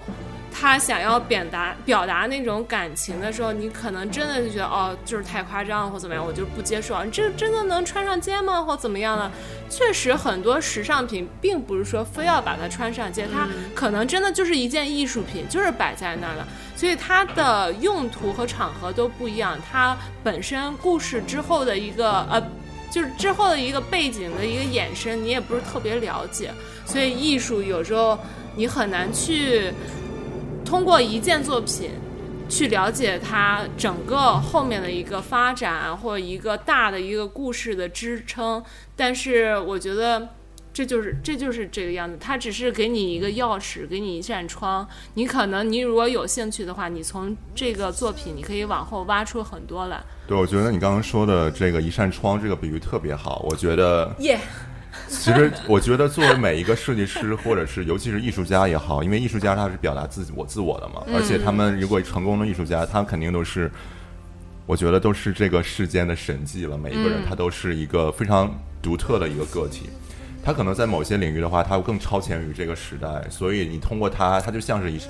A: 他想要表达表达那种感情的时候，你可能真的就觉得哦，就是太夸张或怎么样，我就不接受。你这真的能穿上街吗？或怎么样呢？确实，很多时尚品并不是说非要把它穿上街，它可能真的就是一件艺术品，就是摆在那儿的。所以它的用途和场合都不一样，它本身故事之后的一个呃，就是之后的一个背景的一个衍生，你也不是特别了解。所以艺术有时候你很难去。通过一件作品，去了解它整个后面的一个发展，或一个大的一个故事的支撑。但是我觉得，这就是这就是这个样子。它只是给你一个钥匙，给你一扇窗。你可能你如果有兴趣的话，你从这个作品，你可以往后挖出很多来。
C: 对，我觉得你刚刚说的这个一扇窗这个比喻特别好。我觉得，
A: 耶。
C: 其实，我觉得作为每一个设计师，或者是尤其是艺术家也好，因为艺术家他是表达自己我自我的嘛，而且他们如果成功的艺术家，他肯定都是，我觉得都是这个世间的神迹了。每一个人他都是一个非常独特的一个个体，他可能在某些领域的话，他更超前于这个时代。所以你通过他，他就像是一，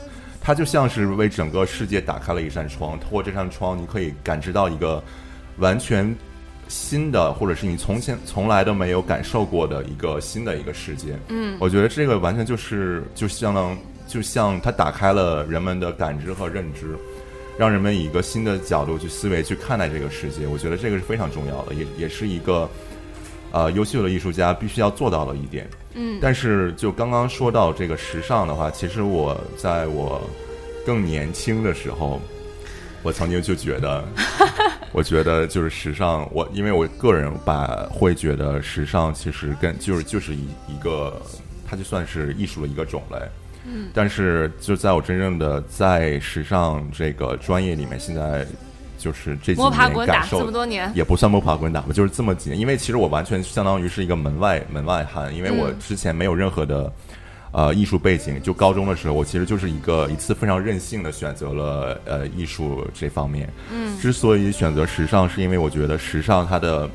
C: 他就像是为整个世界打开了一扇窗。通过这扇窗，你可以感知到一个完全。新的，或者是你从前从来都没有感受过的一个新的一个世界。
A: 嗯，
C: 我觉得这个完全就是就相当就像它打开了人们的感知和认知，让人们以一个新的角度去思维去看待这个世界。我觉得这个是非常重要的，也也是一个呃优秀的艺术家必须要做到的一点。
A: 嗯，
C: 但是就刚刚说到这个时尚的话，其实我在我更年轻的时候，我曾经就觉得。(laughs) 我觉得就是时尚，我因为我个人把会觉得时尚其实跟就是就是一一个，它就算是艺术的一个种类。
A: 嗯。
C: 但是就在我真正的在时尚这个专业里面，现在就是这几年感受
A: 这么多年
C: 也不算摸爬滚打吧，就是这么几年。因为其实我完全相当于是一个门外门外汉，因为我之前没有任何的。呃，艺术背景就高中的时候，我其实就是一个一次非常任性的选择了呃艺术这方面。
A: 嗯，
C: 之所以选择时尚，是因为我觉得时尚它的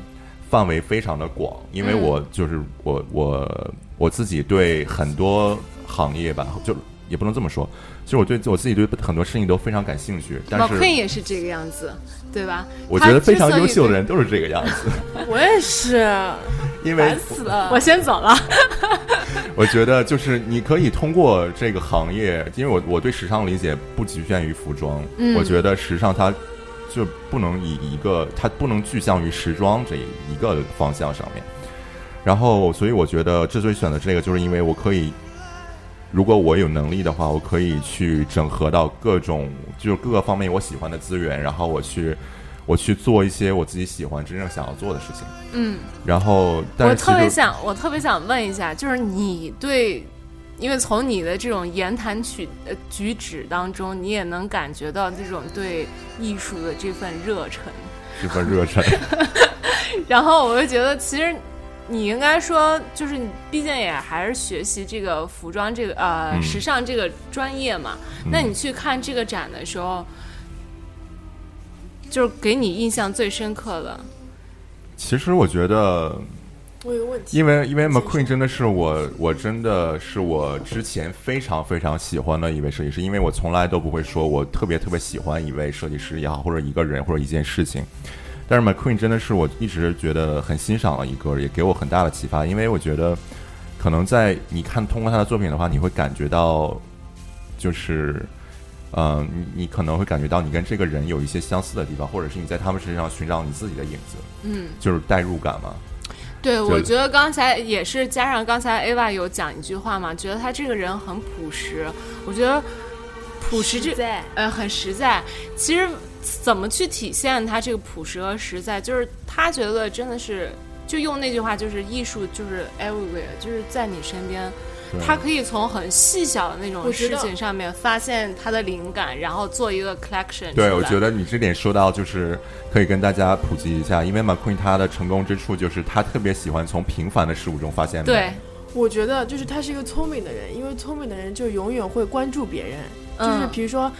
C: 范围非常的广，因为我就是我我我自己对很多行业吧，就也不能这么说，其实我对我自己对很多事情都非常感兴趣。但是
A: ，McQueen 也是这个样子，对吧？
C: 我觉得非常优秀的人都是这个样子。(laughs)
B: 我也是，(laughs)
C: 因为
B: 烦死了，
A: 我先走了。(laughs)
C: 我觉得就是你可以通过这个行业，因为我我对时尚理解不局限于服装，我觉得时尚它就不能以一个它不能具象于时装这一个方向上面。然后，所以我觉得之所以选择这个，就是因为我可以，如果我有能力的话，我可以去整合到各种就是各个方面我喜欢的资源，然后我去。我去做一些我自己喜欢、真正想要做的事情。
A: 嗯，
C: 然后，
A: 我特别想，我特别想问一下，就是你对，因为从你的这种言谈举呃举止当中，你也能感觉到这种对艺术的这份热忱，
C: 这份热忱。(laughs)
A: 然后我就觉得，其实你应该说，就是你毕竟也还是学习这个服装这个呃时尚这个专业嘛。那你去看这个展的时候。就是给你印象最深刻的。
C: 其实我觉得，
B: 我有个问题，
C: 因为因为 McQueen 真的是我，我真的是我之前非常非常喜欢的一位设计师。因为我从来都不会说我特别特别喜欢一位设计师也好，或者一个人或者一件事情。但是 McQueen 真的是我一直觉得很欣赏的一个，也给我很大的启发。因为我觉得，可能在你看通过他的作品的话，你会感觉到，就是。嗯，你你可能会感觉到你跟这个人有一些相似的地方，或者是你在他们身上寻找你自己的影子，
A: 嗯，
C: 就是代入感嘛。
A: 对，我觉得刚才也是加上刚才 Ava 有讲一句话嘛，觉得他这个人很朴实。我觉得朴实这呃很实在。其实怎么去体现他这个朴实和实在，就是他觉得真的是就用那句话，就是艺术就是 everywhere，就是在你身边。他可以从很细小的那种事情上面发现他的灵感，然后做一个 collection
C: 对，我觉得你这点说到就是可以跟大家普及一下，因为 McQueen 他的成功之处就是他特别喜欢从平凡的事物中发现美。
A: 对，
B: 我觉得就是他是一个聪明的人，因为聪明的人就永远会关注别人，就是
A: 嗯
B: 比如说。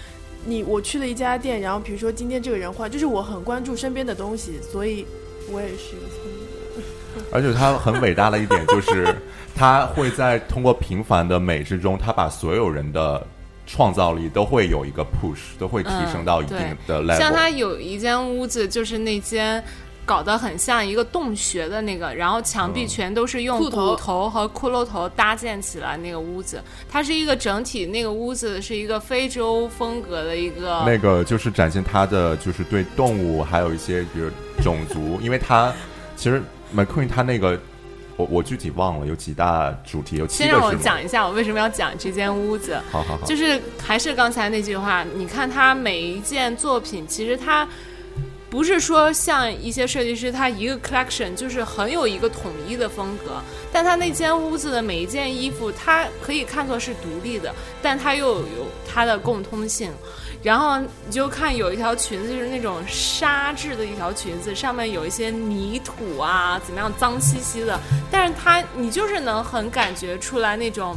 B: 你我去了一家店，然后比如说今天这个人换，就是我很关注身边的东西，所以我也是一个聪明的人。(laughs)
C: 而且他很伟大的一点就是，他会在通过平凡的美之中，他把所有人的创造力都会有一个 push，都会提升到一定的 level。
A: 像他有一间屋子，就是那间搞得很像一个洞穴的那个，然后墙壁
C: 嗯
A: 全都是用
B: 骷髅头
A: 骨头和骷髅头搭建起来那个屋子。它是一个整体，那个屋子是一个非洲风格的一个。
C: 那个就是展现他的就是对动物还有一些比如种族，因为他其实 McQueen 他那个我我具体忘了有几大主题，有七
A: 先让我？讲一下我为什么要讲这间屋子。
C: 好好好，
A: 就是还是刚才那句话，你看他每一件作品，其实他不是说像一些设计师，他一个 collection 就是很有一个统一的风格，但他那间屋子的每一件衣服，它可以看作是独立的，但它又有它的共通性。然后你就看有一条裙子，就是那种纱质的一条裙子，上面有一些泥土啊，怎么样脏兮兮的，但是它你就是能很感觉出来那种，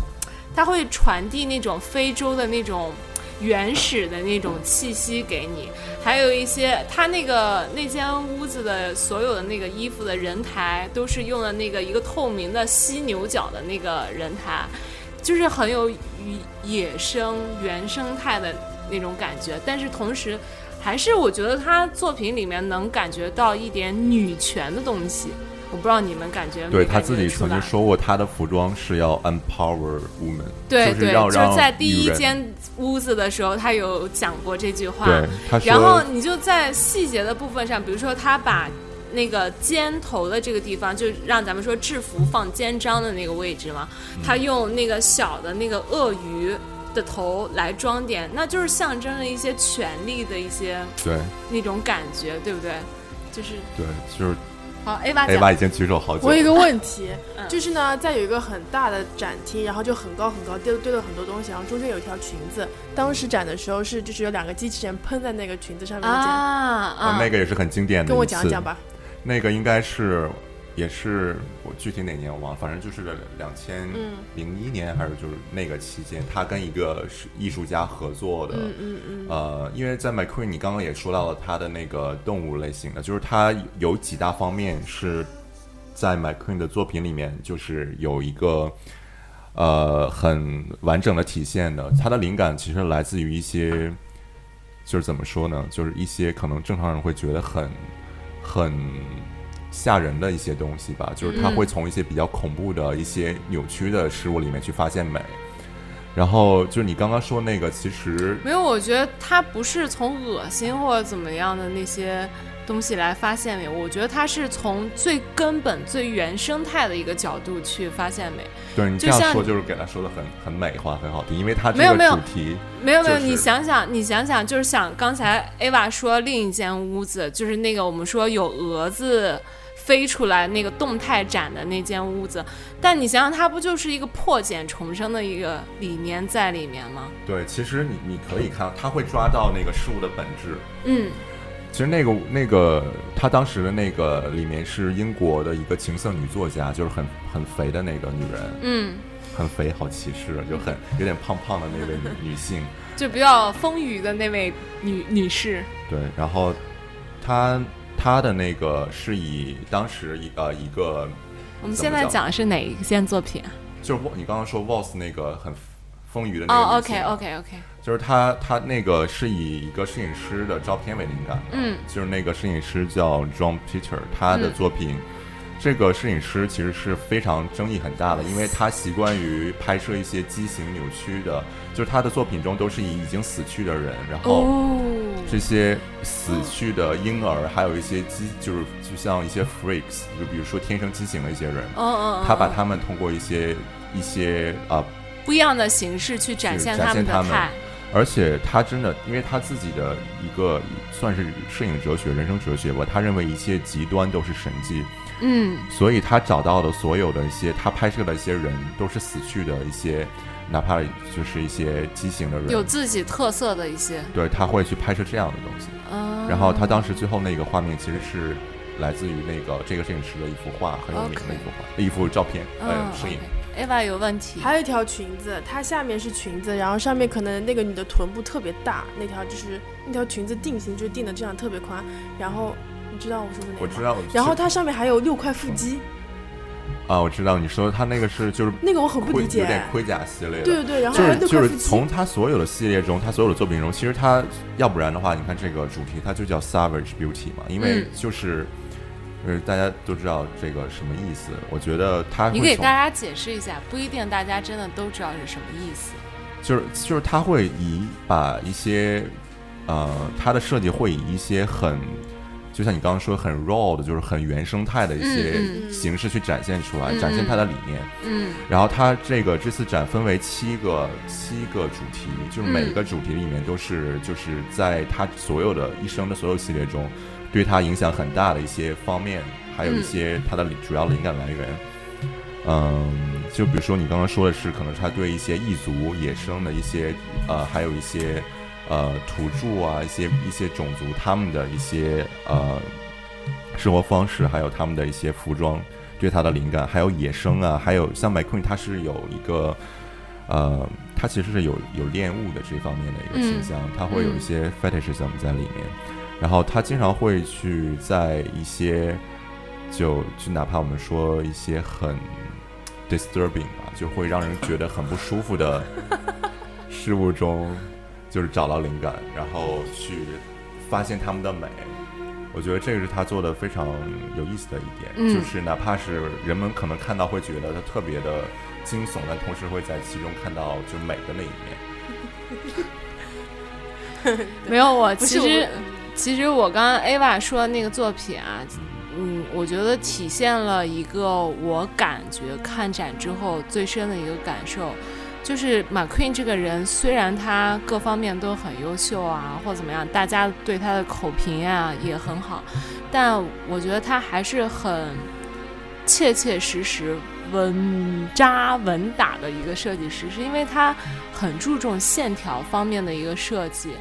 A: 它会传递那种非洲的那种原始的那种气息给你，还有一些他那个那间屋子的所有的那个衣服的人台都是用的那个一个透明的犀牛角的那个人台，就是很有与野生原生态的那种感觉，但是同时。还是我觉得他作品里面能感觉到一点女权的东西，我不知道你们感觉没
C: 对他自己曾经说过，他的服装是要 empower woman，就是
A: 对对，就是在第一间屋子的时候，他有讲过这句话。
C: 对他，
A: 然后你就在细节的部分上，比如说他把那个肩头的这个地方，就让咱们说制服放肩章的那个位置嘛，
C: 嗯
A: 他用那个小的那个鳄鱼的头来装点，那就是象征了一些权力的一些
C: 对
A: 那种感觉，对不对？就是
C: 对，就是
A: 好，A 八
C: A
A: 讲
C: 爸已经举手好久
B: 我有一个问题，
A: 嗯 (laughs)
B: 就是呢，在有一个很大的展厅，然后就很高很高，堆堆了很多东西，然后中间有一条裙子。当时展的时候是就是有两个机器人喷在那个裙子上面
C: 那个也是很经典的。
B: 跟我讲讲。吧。
C: 那个应该是，也是我具体哪年我忘了，反正就是两千
B: 嗯
C: 零一年还是就是那个期间，他跟一个是艺术家合作的。
B: 嗯嗯嗯，
C: 呃，因为在 McQueen，你刚刚也说到了他的那个动物类型的，就是他有几大方面是在 McQueen 的作品里面，就是有一个呃很完整的体现的。他的灵感其实来自于一些，就是怎么说呢，就是一些可能正常人会觉得很很吓人的一些东西吧，就是他
A: 嗯
C: 会从一些比较恐怖的一些扭曲的事物里面去发现美。然后就是你刚刚说那个，其实
A: 没有，我觉得他不是从恶心或者怎么样的那些东西来发现美，我觉得他是从最根本、最原生态的一个角度去发现美。
C: 对你这样说，就是给他说的很很美化，很好听，因为他这个
A: 没有没有
C: 主题，
A: 没有没有，你想想，你想想，就是想刚才 Ava 说另一间屋子，就是那个我们说有蛾子飞出来那个动态展的那间屋子，但你想想，它不就是一个破茧重生的一个理念在里面吗？
C: 对，其实你你可以看，他会抓到那个事物的本质。
A: 嗯，
C: 其实那个那个他当时的那个里面是英国的一个情色女作家，就是很很肥的那个女人，
A: 嗯，
C: 很肥，好歧视，就很有点胖胖的那位女女性。(laughs)
A: 就比较丰腴的那位女女士，
C: 对，然后她她的那个是以当时一呃一个
A: 我们现在
C: 讲？
A: 讲的是哪一件作品？啊？
C: 就是你刚刚说 Voss 那个很丰腴的那
A: 哦
C: 个
A: ，OK OK OK，
C: 就是他，他那个是以一个摄影师的照片为灵感的，
A: 嗯，
C: 就是那个摄影师叫 John Peter，他的
A: 嗯。
C: 作品，这个摄影师其实是非常争议很大的，因为他习惯于拍摄一些畸形扭曲的，就是他的作品中都是以已经死去的人，然后
A: 哦，
C: 这些死去的婴儿，还有一些畸，就是就像一些 freaks，就比如说天生畸形的一些人，他把
A: 嗯
C: 他们通过一些一些啊
A: 不一样的形式去展现他
C: 展现他们
A: 们。的态，
C: 而且他真的，因为他自己的一个算是摄影哲学、人生哲学吧，他认为一切极端都是神迹。
A: 嗯。
C: 所以他找到的所有的一些他拍摄的一些人都是死去的一些，哪怕就是一些畸形的人，
A: 有自己特色的一些，
C: 对他会去拍摄这样的东西。
A: 嗯，
C: 然后他当时最后那个画面其实是来自于那个这个摄影师的一幅画，很有名的一幅画，一幅照片，
A: 嗯
C: 呃，摄影。
A: Ava 有问题，
B: 还有一条裙子，它下面是裙子，然后上面可能那个女的臀部特别大，那条就是那条裙子定型就是定的这样特别宽，然后你知道我说的哪个？
C: 我知道，
B: 然后它上面还有六块腹肌，
C: 啊，我知道你说他那个是就是
B: 那个我很不理解
C: 有点盔甲系列的，
B: 对对对，然后
C: 就是就是。从他所有的系列中，他所有的作品中，其实他要不然的话，你看这个主题它就叫 Savage Beauty 嘛，因为
A: 嗯
C: 就是。呃，大家都知道这个什么意思。我觉得他
A: 你给大家解释一下，不一定大家真的都知道是什么意思。
C: 就是就是他会以把一些呃，他的设计会以一些很，就像你刚刚说很 raw 的，就是很原生态的一些形式去展现出来，
A: 嗯
C: 展现它的理念。
A: 嗯。
C: 然后它这个这次展分为七个七个主题，就是每
A: 嗯。
C: 一个主题里面都是就是在他所有的一生的所有系列中，对他影响很大的一些方面，还有一些他的主要灵感来源。嗯，就比如说你刚刚说的是，可能是他对一些异族、野生的一些呃，还有一些呃土著啊，一些一些种族他们的一些呃生活方式，还有他们的一些服装，对他的灵感，还有野生啊，还有像 McQueen，他是有一个呃，他其实是有有恋物的这方面的一个倾向，他会有一些 fetishism 在里面，然后他经常会去在一些就就哪怕我们说一些很 disturbing 吧，就会让人觉得很不舒服的事物中，就是找到灵感，然后去发现他们的美。我觉得这个是他做的非常有意思的一点，
A: 嗯
C: 就是哪怕是人们可能看到会觉得他特别的惊悚，但同时会在其中看到就美的那一面。(laughs)
A: 没有我，其实
B: 我
A: 其实我刚刚 Ava 说的那个作品啊，嗯，我觉得体现了一个我感觉看展之后最深的一个感受，就是马 Queen 这个人，虽然他各方面都很优秀啊，或怎么样，大家对他的口评啊也很好，但我觉得他还是很切切实实、稳扎稳打的一个设计师，是因为他很注重线条方面的一个设计。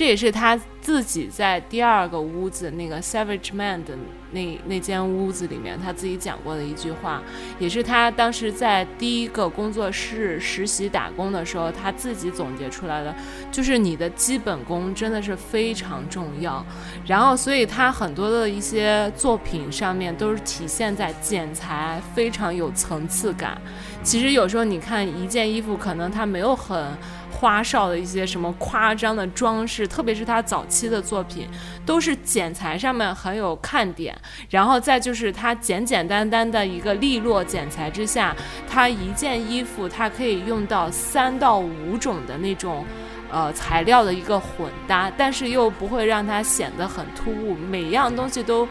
A: 这也是他自己在第二个屋子那个 Savage Man 的那那间屋子里面，他自己讲过的一句话，也是他当时在第一个工作室实习打工的时候，他自己总结出来的，就是你的基本功真的是非常重要。然后，所以他很多的一些作品上面都是体现在剪裁非常有层次感。其实有时候你看一件衣服，可能它没有很花哨的一些什么夸张的装饰，特别是他早期的作品，都是剪裁上面很有看点，然后再就是他简简单单的一个利落剪裁之下，它一件衣服它可以用到三到五种的那种。呃，材料的一个混搭，但是又不会让它显得很突兀，每样东西都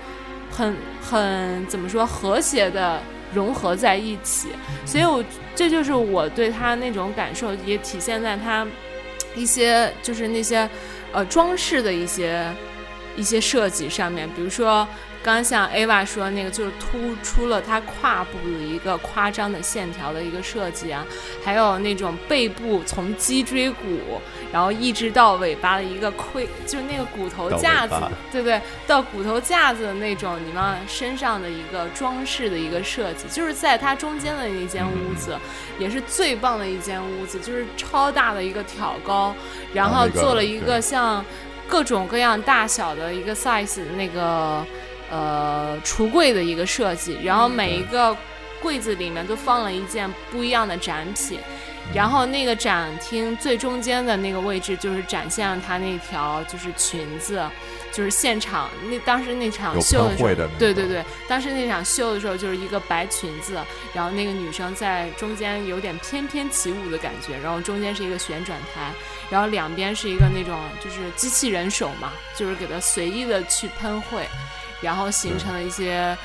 A: 很很怎么说和谐的融合在一起，所以我这就是我对他那种感受，也体现在他一些就是那些呃装饰的一些一些设计上面，比如说刚刚像 Ava 说那个，就是突出了他胯部的一个夸张的线条的一个设计啊，还有那种背部从脊椎骨，然后一直到尾巴的一个盔，就是那个骨头架子，对不对？到骨头架子的那种你往身上的一个装饰的一个设计，就是在它中间的那间屋子，也是最棒的一间屋子，就是超大的一个挑高，然后做了一个像各种各样大小的一个 size 的那个呃橱柜的一个设计，然后每一个柜子里面都放了一件不一样的展品。然后那个展厅最中间的那个位置，就是展现了她那条就是裙子，就是现场那当时那场秀的时候对对对，当时那场秀的时候就是一个白裙子，然后那个女生在中间有点翩翩起舞的感觉，然后中间是一个旋转台，然后两边是一个那种就是机器人手嘛，就是给它随意的去喷绘，然后形成了一些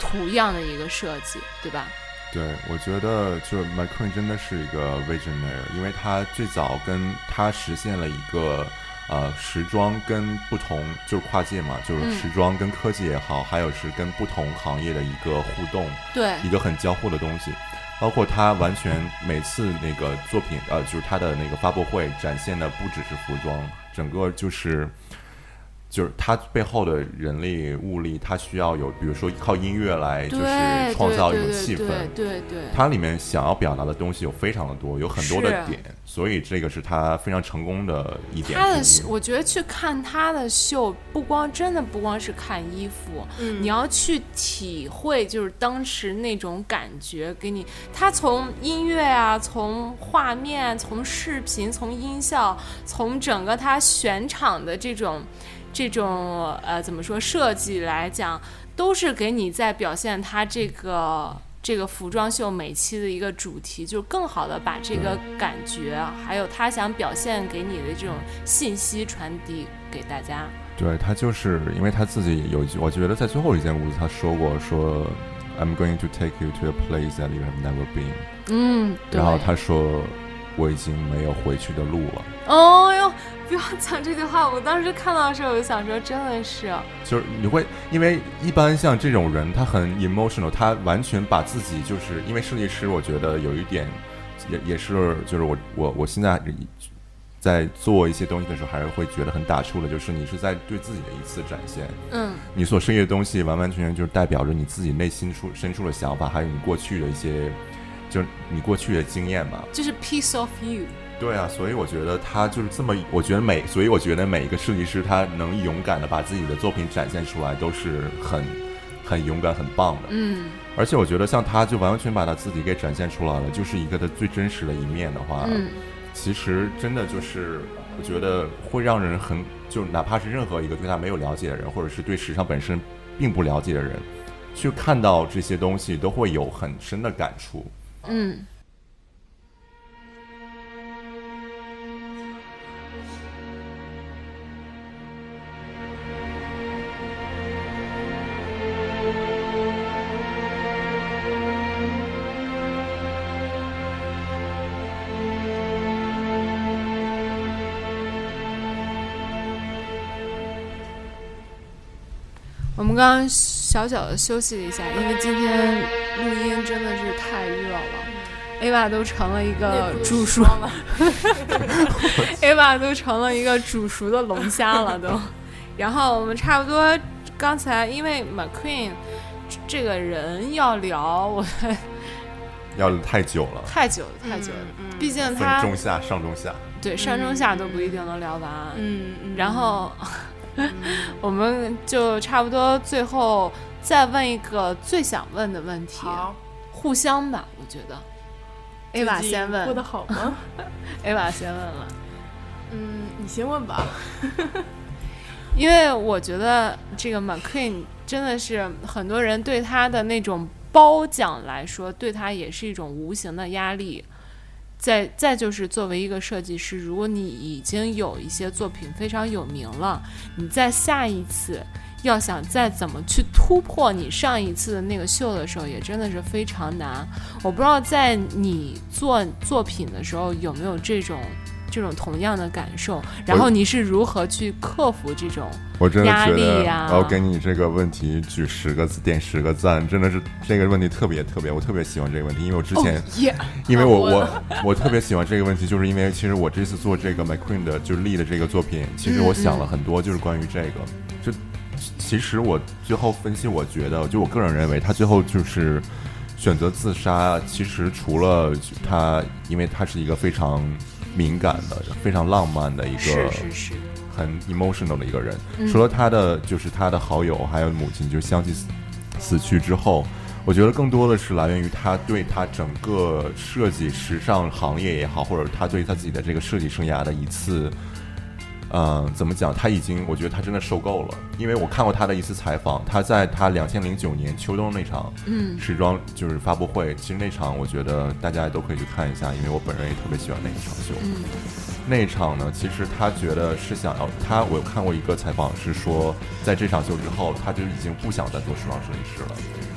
A: 图样的一个设计，对吧？
C: 对，我觉得就是 McQueen 真的是一个 visionary，因为他最早跟他实现了一个呃时装跟不同就是跨界嘛，就是
A: 嗯
C: 时装跟科技也好，还有是跟不同行业的一个互动，
A: 对
C: 一个很交互的东西。包括他完全每次那个作品，呃，就是他的那个发布会展现的不只是服装，整个就是就是他背后的人力物力，他需要有，比如说靠音乐来就是创造一种气氛。
A: 对对对，
C: 它里面想要表达的东西有非常的多，有很多的点，所以这个是他非常成功的一点
A: 他的我觉得去看他的秀，不光真的不光是看衣服，
B: 嗯
A: 你要去体会，就是当时那种感觉，给你他从音乐啊，从画面，从视频，从音效，从整个他选场的这种这种呃怎么说设计来讲，都是给你在表现他这个。这个服装秀每期的一个主题，就是更好的把这个感觉，还有他想表现给你的这种信息传递给大家。
C: 对他就是因为他自己有一句，我觉得在最后一间屋子他说过说，I'm going to take you to a place that you have never been。
A: 嗯，对。
C: 然后他说我已经没有回去的路了。
A: 哦哟，(laughs) 不要讲这句话！我当时看到的时候，我就想说，真的是，
C: 就是你会，因为一般像这种人，他很 emotional，他完全把自己就是因为设计师，我觉得有一点也也是，就是我我我现在在做一些东西的时候，还是会觉得很打怵的，就是你是在对自己的一次展现，
A: 嗯，
C: 你所设计的东西完完全全就是代表着你自己内心处深处的想法，还有你过去的一些，就是你过去的经验吧。
A: 就是 piece of you。
C: 对啊，所以我觉得他就是这么，我觉得每，所以我觉得每一个设计师他能勇敢的把自己的作品展现出来，都是很很勇敢、很棒的。
A: 嗯
C: 而且我觉得像他，就完完全把他自己给展现出来了，就是一个他最真实的一面的话，
A: 嗯，
C: 其实真的就是我觉得会让人很，就哪怕是任何一个对他没有了解的人，或者是对时尚本身并不了解的人，去看到这些东西，都会有很深的感触。
A: 嗯。们刚刚小小的休息了一下，因为今天录音真的是太热了，Ava 都成了一个煮熟
B: 了。(laughs)
A: Ava 都成了一个煮熟的龙虾了都。(laughs) 然后我们差不多刚才因为 McQueen 这个人要聊，我
C: 要太久了，
A: 太久了太久了，
B: 嗯
A: 毕竟
C: 分
A: 他
C: 中下上中下。
A: 对上中下都不一定能聊完。
B: 嗯嗯，
A: 然后 (laughs) 我们就差不多最后再问一个最想问的问题，
B: 好
A: 互相吧，我觉得。
B: 最近
A: 先问
B: 过得好吗？(laughs)
A: Ava 先问了，
B: 嗯，你先问吧。(laughs)
A: 因为我觉得这个 McQueen 真的是很多人对他的那种褒奖来说，对他也是一种无形的压力。再再就是作为一个设计师，如果你已经有一些作品非常有名了，你在下一次要想再怎么去突破你上一次的那个秀的时候，也真的是非常难。我不知道在你做作品的时候有没有这种这种同样的感受，然后你是如何去克服这种？
C: 我真的
A: 压
C: 觉得，
A: 力呀
C: 我要给你这个问题举十个字，点十个赞，真的是这个问题特别特别，我特别喜欢这个问题，因为我之前，
A: 耶、
C: 因为我
B: 我
C: 我我特别喜欢这个问题，就是因为其实我这次做这个 McQueen 的就是立的这个作品，其实我想了很多，就是关于这个，就其实我最后分析，我觉得，就我个人认为，他最后就是选择自杀，其实除了他，因为他是一个非常敏感的、非常浪漫的一个
A: 是是是，
C: 很 emotional 的一个人。
A: 嗯
C: 除了他的，就是他的好友还有母亲，就相继死死去之后，我觉得更多的是来源于他对他整个设计时尚行业也好，或者他对他自己的这个设计生涯的一次。嗯，怎么讲？他已经，我觉得他真的受够了，因为我看过他的一次采访，他在他两千零九年秋冬那场
A: 嗯
C: 时装就是发布会，其实那场我觉得大家都可以去看一下，因为我本人也特别喜欢那一场秀。
A: 嗯
C: 那一场呢，其实他觉得是想要他，我有看过一个采访是说，在这场秀之后，他就已经不想再做时装设计师了，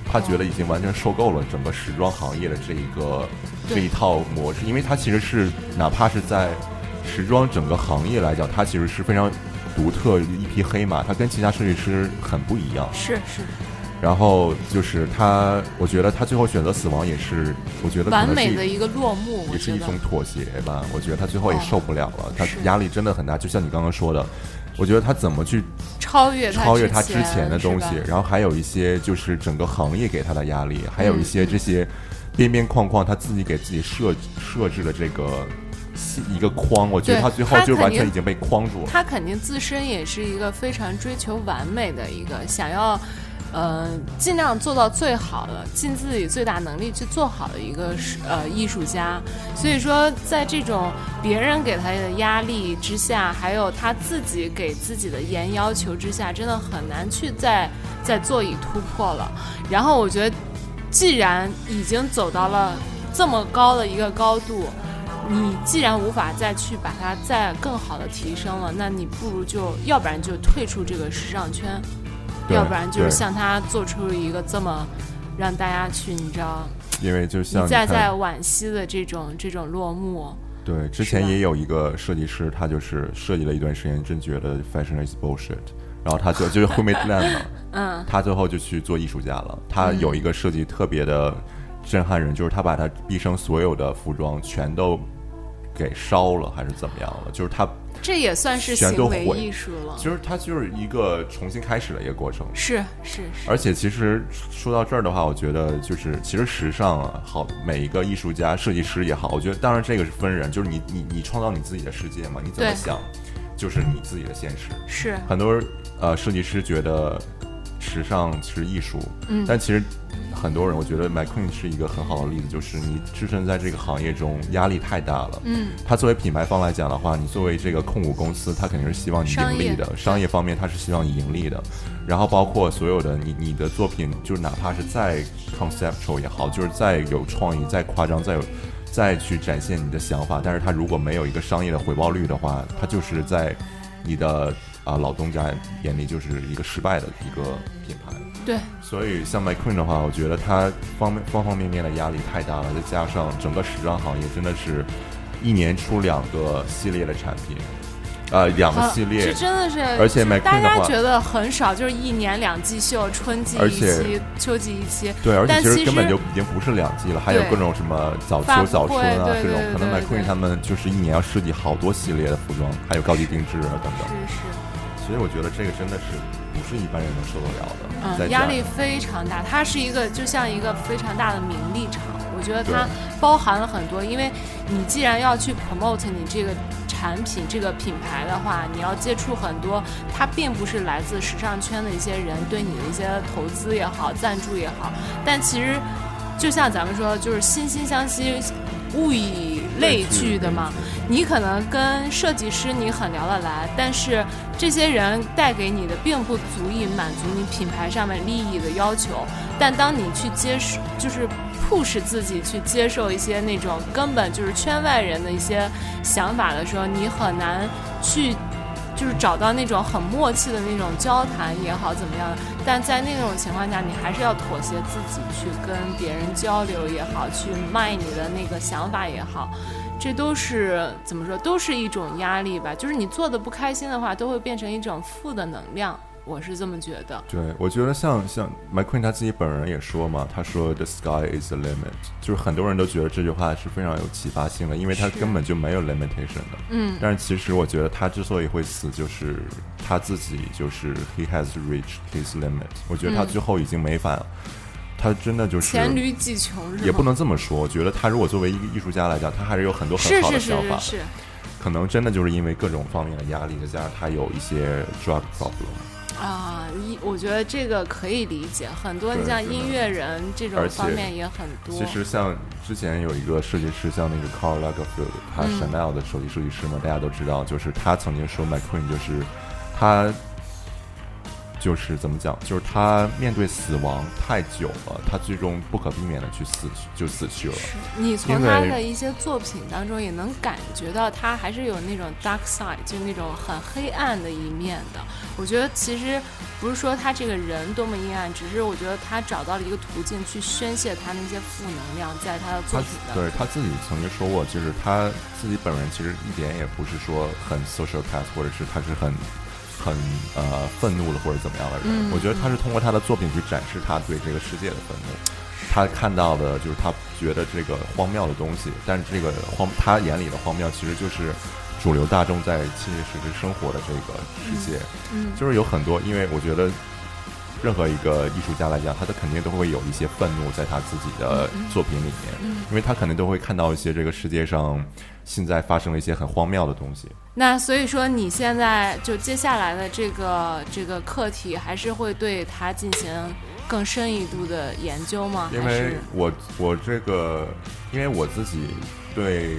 C: 他觉得已经完全受够了整个时装行业的这一个这一套模式，因为他其实是哪怕是在时装整个行业来讲，它其实是非常独特一匹黑马，它跟其他设计师很不一样。
A: 是是，
C: 然后就是他，我觉得他最后选择死亡也是，我觉得
A: 完美的一个落幕，
C: 也是一种妥协吧。我觉得他最后也
A: 哦
C: 受不了了，他压力真的很大。就像你刚刚说的，我觉得他怎么去
A: 超越
C: 超越他之
A: 前
C: 前的东西，然后还有一些就是整个行业给他的压力，还有一些
A: 嗯
C: 这些边边框框他自己给自己设设置的这个系一个框，我觉得他最后就完全已经被框住了。
A: 他肯定自身也是一个非常追求完美的一个，想要，呃，尽量做到最好的，尽自己最大能力去做好的一个是呃艺术家。所以说，在这种别人给他的压力之下，还有他自己给自己的严要求之下，真的很难去再再做以突破了。然后我觉得，既然已经走到了这么高的一个高度，你既然无法再去把它再更好的提升了，那你不如就要不然就退出这个时尚圈，要不然就是
C: 对
A: 像他做出一个这么让大家去你知道
C: 因为就像
A: 一再
C: 看
A: 再惋惜的这种这种落幕。
C: 对，之前也有一个设计师，他就是设计了一段时间，真觉得 fashion is bullshit，然后他就 (laughs) 就是 h u m i t Land 嘛，
A: 嗯，
C: 他最后就去做艺术家了。他
A: 嗯
C: 有一个设计特别的震撼人，就是他把他毕生所有的服装全都给烧了，还是怎么样了？就是他，
A: 这也算是行为
C: 毁
A: 艺术了。
C: 其实他就是一个重新开始的一个过程。
A: 是是是，
C: 而且其实说到这儿的话，我觉得就是其实时尚啊，好每一个艺术家、设计师也好，我觉得当然这个是分人，就是你你你创造你自己的世界嘛，你怎么想，就是你自己的现实。
A: 是
C: 很多呃设计师觉得时尚是艺术，
A: 嗯
C: 但其实很多人我觉得 McQueen 是一个很好的例子，就是你置身在这个行业中压力太大了。
A: 嗯，
C: 他作为品牌方来讲的话，你作为这个控股公司，他肯定是希望你盈利的。商业方面，他是希望你盈利的。然后包括所有的你你的作品，就是哪怕是再 conceptual 也好，就是再有创意、再夸张、再有再去展现你的想法，但是他如果没有一个商业的回报率的话，他就是在你的啊、老东家眼里就是一个失败的一个品牌。
A: 对，
C: 所以像 McQueen 的话，我觉得他方面方方面面的压力太大了，再加上整个时装行业真的是一年出两个系列的产品，呃，两个
A: 啊
C: 系列
A: 这，真的是，
C: 而且
A: 就是
C: McQueen
A: 大
C: 的话
A: 家觉得很少，就是一年两季秀，春季一期，秋季一期。
C: 对，而且
A: 但其
C: 其实根本就已经不是两季了，还有各种什么早秋、早春啊这种，可能 McQueen 他们就是一年要设计好多系列的服装，还有高级定制啊等等，
A: 是是。
C: 所以我觉得这个真的是不是一般人能受得了的，
A: 嗯，压力非常大，它是一个就像一个非常大的名利场，我觉得它包含了很多，因为你既然要去 promote 你这个产品、这个品牌的话，你要接触很多，它并不是来自时尚圈的一些人对你的一些投资也好、赞助也好，但其实就像咱们说，就是惺惺相惜，物以类聚的嘛。你可能跟设计师你很聊得来，但是这些人带给你的并不足以满足你品牌上面利益的要求。但当你去接受，就是 push 自己去接受一些那种根本就是圈外人的一些想法的时候，你很难去。就是找到那种很默契的那种交谈也好，怎么样？但在那种情况下，你还是要妥协自己去跟别人交流也好，去卖你的那个想法也好，这都是怎么说？都是一种压力吧。就是你做的不开心的话，都会变成一种负的能量。我是这么觉得。
C: 对，我觉得像像 McQueen 他自己本人也说嘛，他说 “The sky is the limit”，就是很多人都觉得这句话是非常有启发性的，因为他根本就没有 limitation 的。
A: 嗯，
C: 但是其实我觉得他之所以会死，就是他自己就是 he has reached his limit。我觉得他
A: 嗯
C: 最后已经没法，他真的就是
A: 黔驴技穷？
C: 也不能这么说。我觉得他如果作为一个艺术家来讲，他还是有很多很好的想法的。
A: 是是，
C: 可能真的就是因为各种方面的压力，再加上他有一些 drug problem。
A: 啊，一我觉得这个可以理解，很多你像音乐人这种方面也很多。
C: 其实像之前有一个设计师，像那个 Karl Lagerfeld，他
A: 嗯。
C: Chanel 的首席设计师嘛，大家都知道，就是他曾经说 McQueen 就是他就是怎么讲，就是他面对死亡太久了，他最终不可避免的去死去就死去了。
A: 你从他的一些作品当中也能感觉到，他还是有那种 dark side，就那种很黑暗的一面的。我觉得其实不是说他这个人多么阴暗，只是我觉得他找到了一个途径去宣泄他那些负能量，在他的作
C: 他
A: 品的。
C: 对他自己曾经说过，就是他自己本人其实一点也不是说很 social cat，或者是他是很很呃愤怒的或者怎么样的人。
A: 嗯
C: 我觉得他是通过他的作品去展示他对这个世界的愤怒。他看到的就是他觉得这个荒谬的东西，但是这个荒他眼里的荒谬其实就是主流大众在切切实实生活的这个世界。
A: 嗯
C: 就是有很多，因为我觉得任何一个艺术家来讲，他的肯定都会有一些愤怒在他自己的作品里面，
A: 嗯
C: 因为他肯定都会看到一些这个世界上现在发生了一些很荒谬的东西。
A: 那所以说，你现在就接下来的这个这个课题，还是会对它进行更深一度的研究吗？
C: 因为我我这个，因为我自己对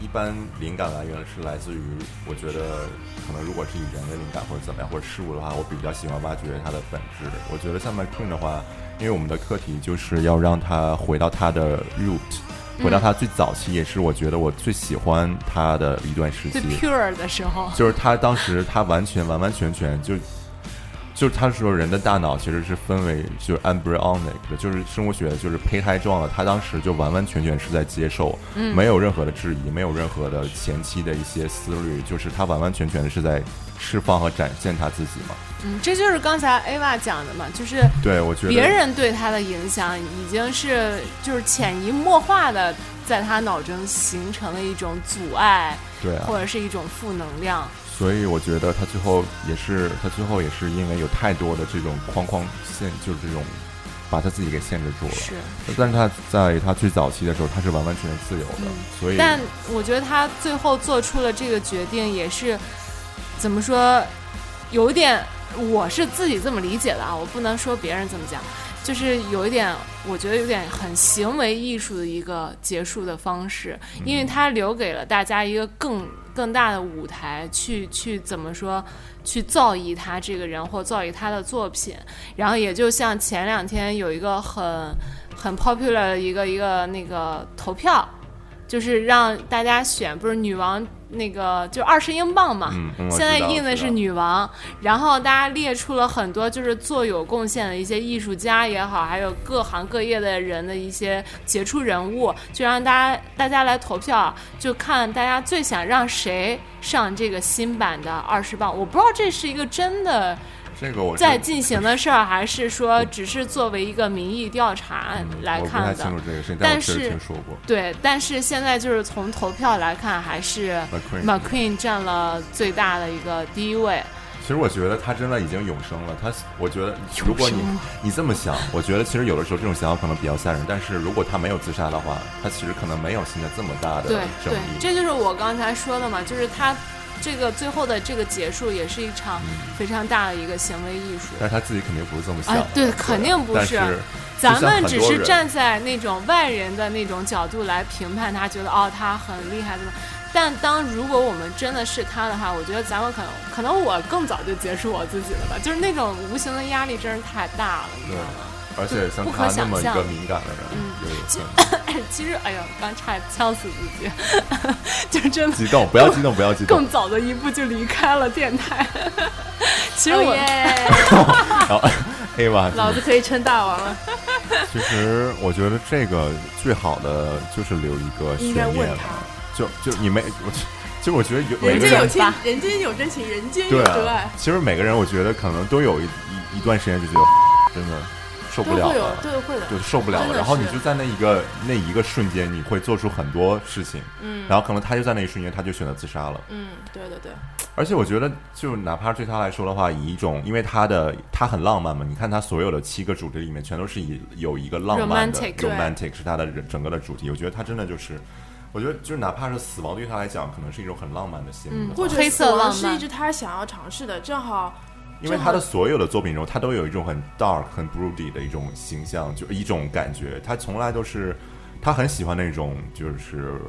C: 一般灵感来源是来自于，我觉得可能如果是以人的灵感或者怎么样或者事物的话，我比较喜欢挖掘它的本质。我觉得像 McQueen 的话，因为我们的课题就是要让它回到它的 root。回到他最早期，也是我觉得我最喜欢他的一段时期
A: 最。pure 的时候，
C: 就是他当时他完全完完全全就，就是他说人的大脑其实是分为就是 embryonic 的，就是生物学的就是胚胎状的。他当时就完完全全是在接受，
A: 嗯
C: 没有任何的质疑，没有任何的前期的一些思虑，就是他完完全全的是在释放和展现他自己嘛。
A: 嗯，这就是刚才 Ava 讲的嘛，就是
C: 对，我觉得
A: 别人对他的影响已经是就是潜移默化的在他脑中形成了一种阻碍，
C: 对啊，
A: 或者是一种负能量。
C: 所以我觉得他最后也是，他最后也是因为有太多的这种框框限，就是这种把他自己给限制住了。
A: 是，
C: 但是他在他最早期的时候，他是完完全全自由的，所以
A: 但我觉得他最后做出了这个决定，也是怎么说，有一点，我是自己这么理解的啊，我不能说别人怎么讲，就是有一点，我觉得有点很行为艺术的一个结束的方式，因为他留给了大家一个更更大的舞台，去去怎么说，去造诣他这个人或造诣他的作品，然后也就像前两天有一个很很 popular 的一个一个那个投票。就是让大家选，不是女王那个就二十英镑嘛，现在印的是女王，然后大家列出了很多就是做有贡献的一些艺术家也好，还有各行各业的人的一些杰出人物，就让大家大家来投票，就看大家最想让谁上这个新版的二十磅。我不知道这是一个真的
C: 这个我
A: 在进行的事儿，还是说只是作为一个民意调查来
C: 我不太
A: 看的
C: 清楚。这个事情，但
A: 是
C: 听说过。
A: 对，但是现在就是从投票来看，还是
C: McQueen
A: 占了最大的一个第一位。
C: 其实我觉得他真的已经永生了。他，我觉得如果你你这么想，我觉得其实有的时候这种想法可能比较吓人。但是如果他没有自杀的话，他其实可能没有现在这么大的
A: 对
C: 争
A: 对，
C: 议。
A: 这就是我刚才说的嘛，就是他这个最后的这个结束，也是一场非常大的一个行为艺术。
C: 但是他自己肯定不是这么想的。，
A: 哎对，肯定不是。
C: 是
A: 咱们只是站在那种外人的那种角度来评判他，觉得哦他很厉害的。但当如果我们真的是他的话，我觉得咱们可能可能我更早就结束我自己了吧，就是那种无形的压力真是太大了，你知道吗？
C: 而且像他那么一个敏感的人，(laughs)
A: 其实，哎呦，刚差点呛死自己，就真的
C: 激动，不要激动，不要激动
A: 更。早的一步就离开了电台。其实
B: 哦
A: 我、
C: 然后 A 吧，
B: 老子可以称大王了。(laughs)
C: 其实我觉得这个最好的就是留一个悬念了，就就你没我，其实我觉得有
B: 人间有情，人间有真情，人间有真爱
C: 啊，，其实每个人我觉得可能都有一一一段时间就觉得 (laughs) 真的受不了了，，
B: 对会的。
C: 就受不了了。然后你就在那一个那一个瞬间，你会做出很多事情，
B: 嗯
C: 然后可能他就在那一瞬间他就选择自杀了。
B: 嗯，对对对，
C: 而且我觉得，就哪怕对他来说的话，以一种因为他的他很浪漫嘛，你看他所有的七个主题里面，全都是以有一个浪漫的
A: Romantic，
C: 是他的整个的主题。我觉得他真的就是，我觉得就是哪怕是死亡对他来讲，可能是一种很浪漫的心理
A: 嗯
B: 或者
A: 黑色
B: 死亡是一直他想要尝试的，正好
C: 因为他的所有的作品中，他都有一种很 dark、很 broody 的一种形象，就一种感觉。他从来都是，他很喜欢那种就是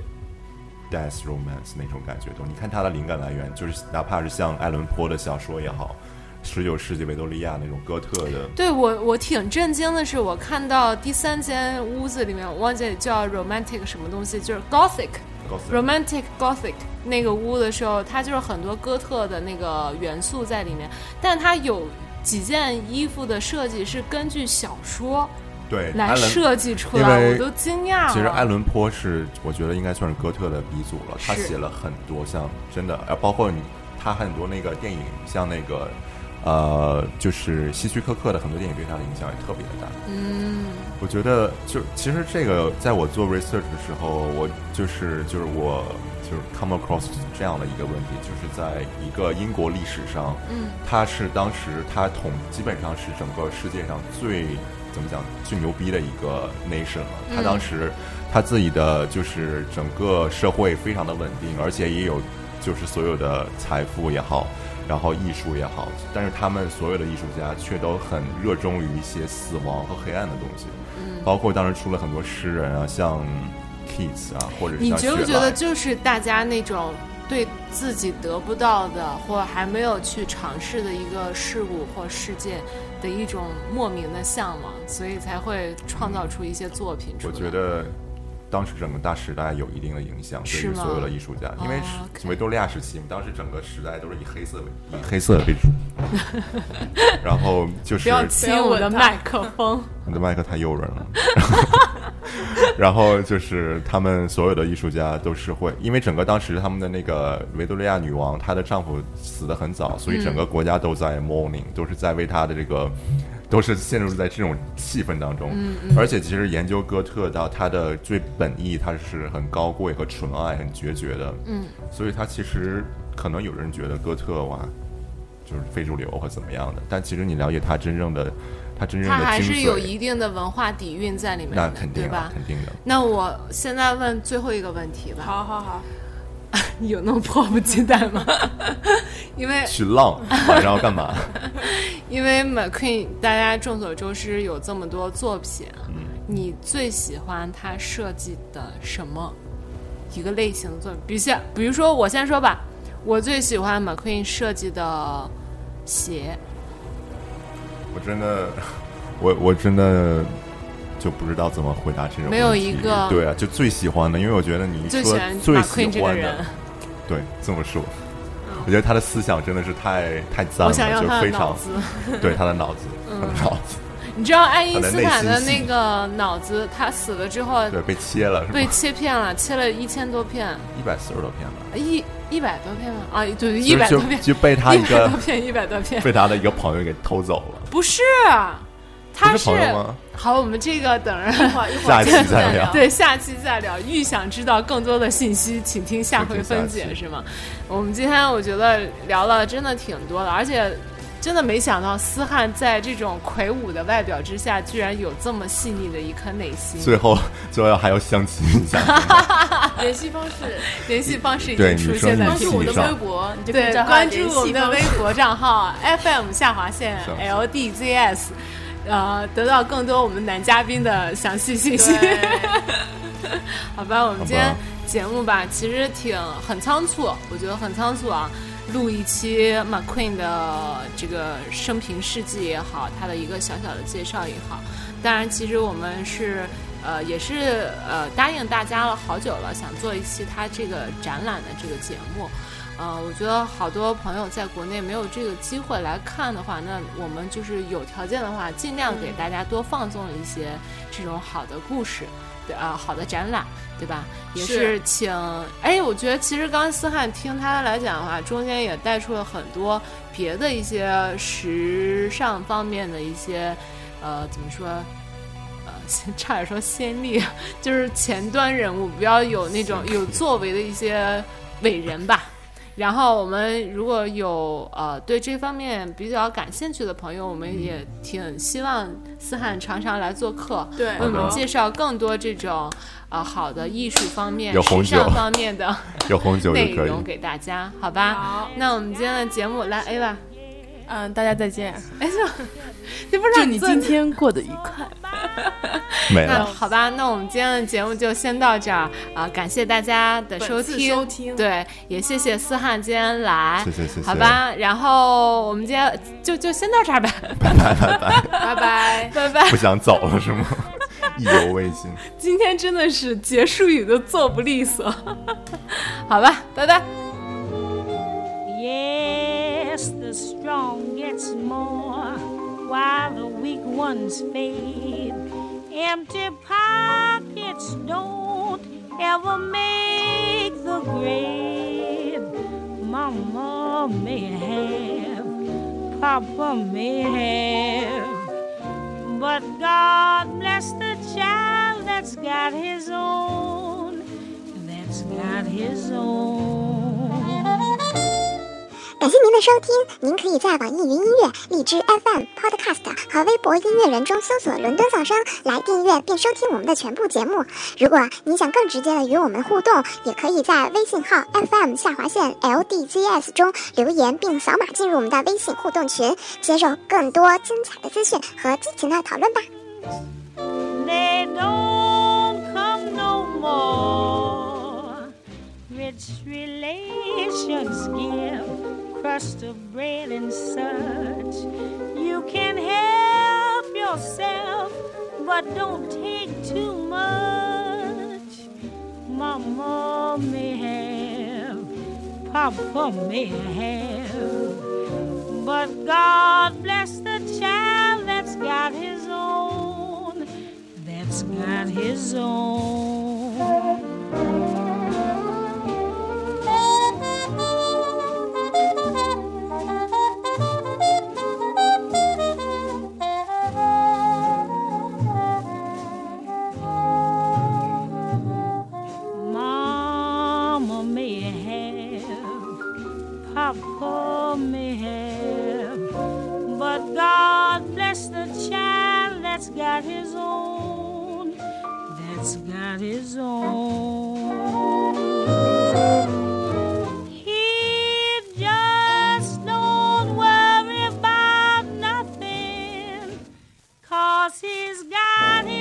C: death romance 那种感觉都。你看他的灵感来源，就是哪怕是像爱伦坡的小说也好，十九世纪维多利亚那种哥特的，
A: 对我我挺震惊的是，我看到第三间屋子里面，我忘记叫 romantic 什么东西，就是 gothic romantic gothic 那个屋的时候，它就是很多哥特的那个元素在里面，但它有几件衣服的设计是根据小说
C: 对来
A: 设计出来，我都惊讶了。
C: 其实爱伦坡是，我觉得应该算是哥特的鼻祖了。他写了很多像真的，呃，包括你他很多那个电影，像那个呃，就是希区柯克的很多电影对他的影响也特别的大。
A: 嗯，
C: 我觉得就其实这个，在我做 research 的时候，我就是就是我就是 come across 这样的一个问题，就是在一个英国历史上，
A: 嗯，
C: 他是当时他统基本上是整个世界上最怎么讲最牛逼的一个 nation 了。
A: 他
C: 当时他自己的就是整个社会非常的稳定，而且也有就是所有的财富也好。然后艺术也好，但是他们所有的艺术家却都很热衷于一些死亡和黑暗的东西，
A: 嗯
C: 包括当时出了很多诗人啊，像 Keats 啊，或者是
A: 你觉不觉得就是大家那种对自己得不到的或还没有去尝试的一个事物或事件的一种莫名的向往，所以才会创造出一些作品出来我？
C: 觉得当时整个大时代有一定的影响，对于所有的艺术家，因为维多利亚时期，当时整个时代都是以黑色为以黑色为主，(laughs) 然后就是
A: 不要亲我的麦克风。
C: 你的麦克太诱人了。(laughs) 然后就是他们所有的艺术家都是会，因为整个当时他们的那个维多利亚女王，她的丈夫死得很早，所以整个国家都在 mourning，、都是在为她的这个，都是陷入在这种气氛当中。而且其实研究哥特到它的最本意，它是很高贵和纯爱、很决绝的。
A: 嗯，
C: 所以它其实可能有人觉得哥特哇，就是非主流或怎么样的，但其实你了解他真正的，它真正
A: 它
C: 的
A: 还是有一定的文化底蕴在里面的，
C: 那肯定啊
A: 对吧？
C: 肯定的。
A: 那我现在问最后一个问题吧，
B: 好好好，
A: 你 (laughs) 有那么迫不及待吗？(laughs) 因为
C: 去浪，晚上要干嘛？(laughs)
A: 因为 McQueen 大家众所周知有这么多作品，
C: 嗯
A: 你最喜欢他设计的什么一个类型的作品？比如像，比如说我先说吧，我最喜欢 McQueen 设计的鞋，
C: 我真的，我我真的就不知道怎么回答这种问题。
A: 没有一个
C: 对啊，就最喜欢的，因为我觉得你说
A: 最喜欢
C: 最喜欢的，，对，这么说。我觉得他的思想真的是太太脏了，就非常。(laughs) 对他的脑子，他的脑子，
A: 你知道爱因斯坦的那个脑子，他死了之后
C: 对，被切了是
A: 被
C: 吧？
A: 切片了，切了一千多片，
C: 一百四十多片吧，
A: 一一百多片吧？啊，对，一百多片，
C: 就就被他
A: 一百
C: 一个
A: 多片，一百多片，(laughs)
C: 被他的一个朋友给偷走了，
A: 不是，他
C: 不是朋友吗？
A: 好，我们这个等着。
B: 一会儿一会
C: 下期
B: 儿
C: 再聊
B: 聊。(laughs)
A: 对，下期再聊。欲想知道更多的信息，请听下回分解，是吗？我们今天我觉得聊了真的挺多的，而且真的没想到思翰在这种魁梧的外表之下，居然有这么细腻的一颗内心。
C: 最后 (laughs) 最后还要相亲一下，(laughs)
B: 联系方式，
A: 联系方式已经出现在屏幕
B: 关注我的微博，你就可以
A: 对，关注我们的微博账号 FM 下划线 LDZS，呃，得到更多我们男嘉宾的详细信息。
B: 对，(laughs)
A: 好吧，我们今天节目吧，其实挺很仓促，我觉得很仓促啊。录一期 McQueen 的这个生平事迹也好，他的一个小小的介绍也好。当然，其实我们是呃也是呃答应大家了好久了，想做一期他这个展览的这个节目。呃，我觉得好多朋友在国内没有这个机会来看的话，那我们就是有条件的话，尽量给大家多放纵一些这种好的故事，对啊、好的展览，对吧？也
B: 是
A: 是请，哎，我觉得其实刚才思翰听他来讲的话，中间也带出了很多别的一些时尚方面的一些，呃，怎么说？呃，差点说先例，就是前端人物，比较有那种有作为的一些伟人吧。然后我们如果有呃对这方面比较感兴趣的朋友，我们也挺希望思翰常常来做客，
B: 对
A: 为我们介绍更多这种呃好的艺术方面、
C: 有红酒
A: 时尚方面的 (laughs)
C: 有红酒就可以 (laughs)
A: 内容。给大家，好吧？
B: 好，
A: 那我们今天的节目来 A 吧，
B: 嗯，大家再见，
A: 哎，就 (laughs) 你不知道
B: 祝你
A: 做
B: 今天过得愉快。(laughs)
C: 没了。
A: 好吧，那我们今天的节目就先到这儿啊、感谢大家的收听，
B: 收听
A: 对，也谢谢思翰今天来，
C: 谢谢谢谢
A: 好吧，然后我们今天就就先到这儿呗，
C: 拜拜拜拜，
B: 拜拜。(laughs)
A: 拜拜
C: 不。想走了是吗？意犹未尽。
A: 今天真的是结束语都做不利索，好吧，拜拜。
D: Yes, the strong gets more while the weak ones fade. Empty pockets don't ever make the grave. Mama may have, Papa may have, but God bless the child that's got his own, that's got his own.
E: 感谢您的收听，您可以在网易云音乐、荔枝 FM、Podcast 和微博音乐人中搜索“伦敦噪声”来订阅并收听我们的全部节目。如果您想更直接的与我们互动，也可以在微信号 FM 下划线 LDZS 中留言并扫码进入我们的微信互动群，接受更多精彩的资讯和激情的讨论吧。
D: they don't come no more. Rich relations give crust of bread and such. You can help yourself, but don't take too much. Mama may have, Papa may have. But God bless the child that's got his own, that's got his own. got his own, that's got his own. He just don't worry about nothing, cause he's got his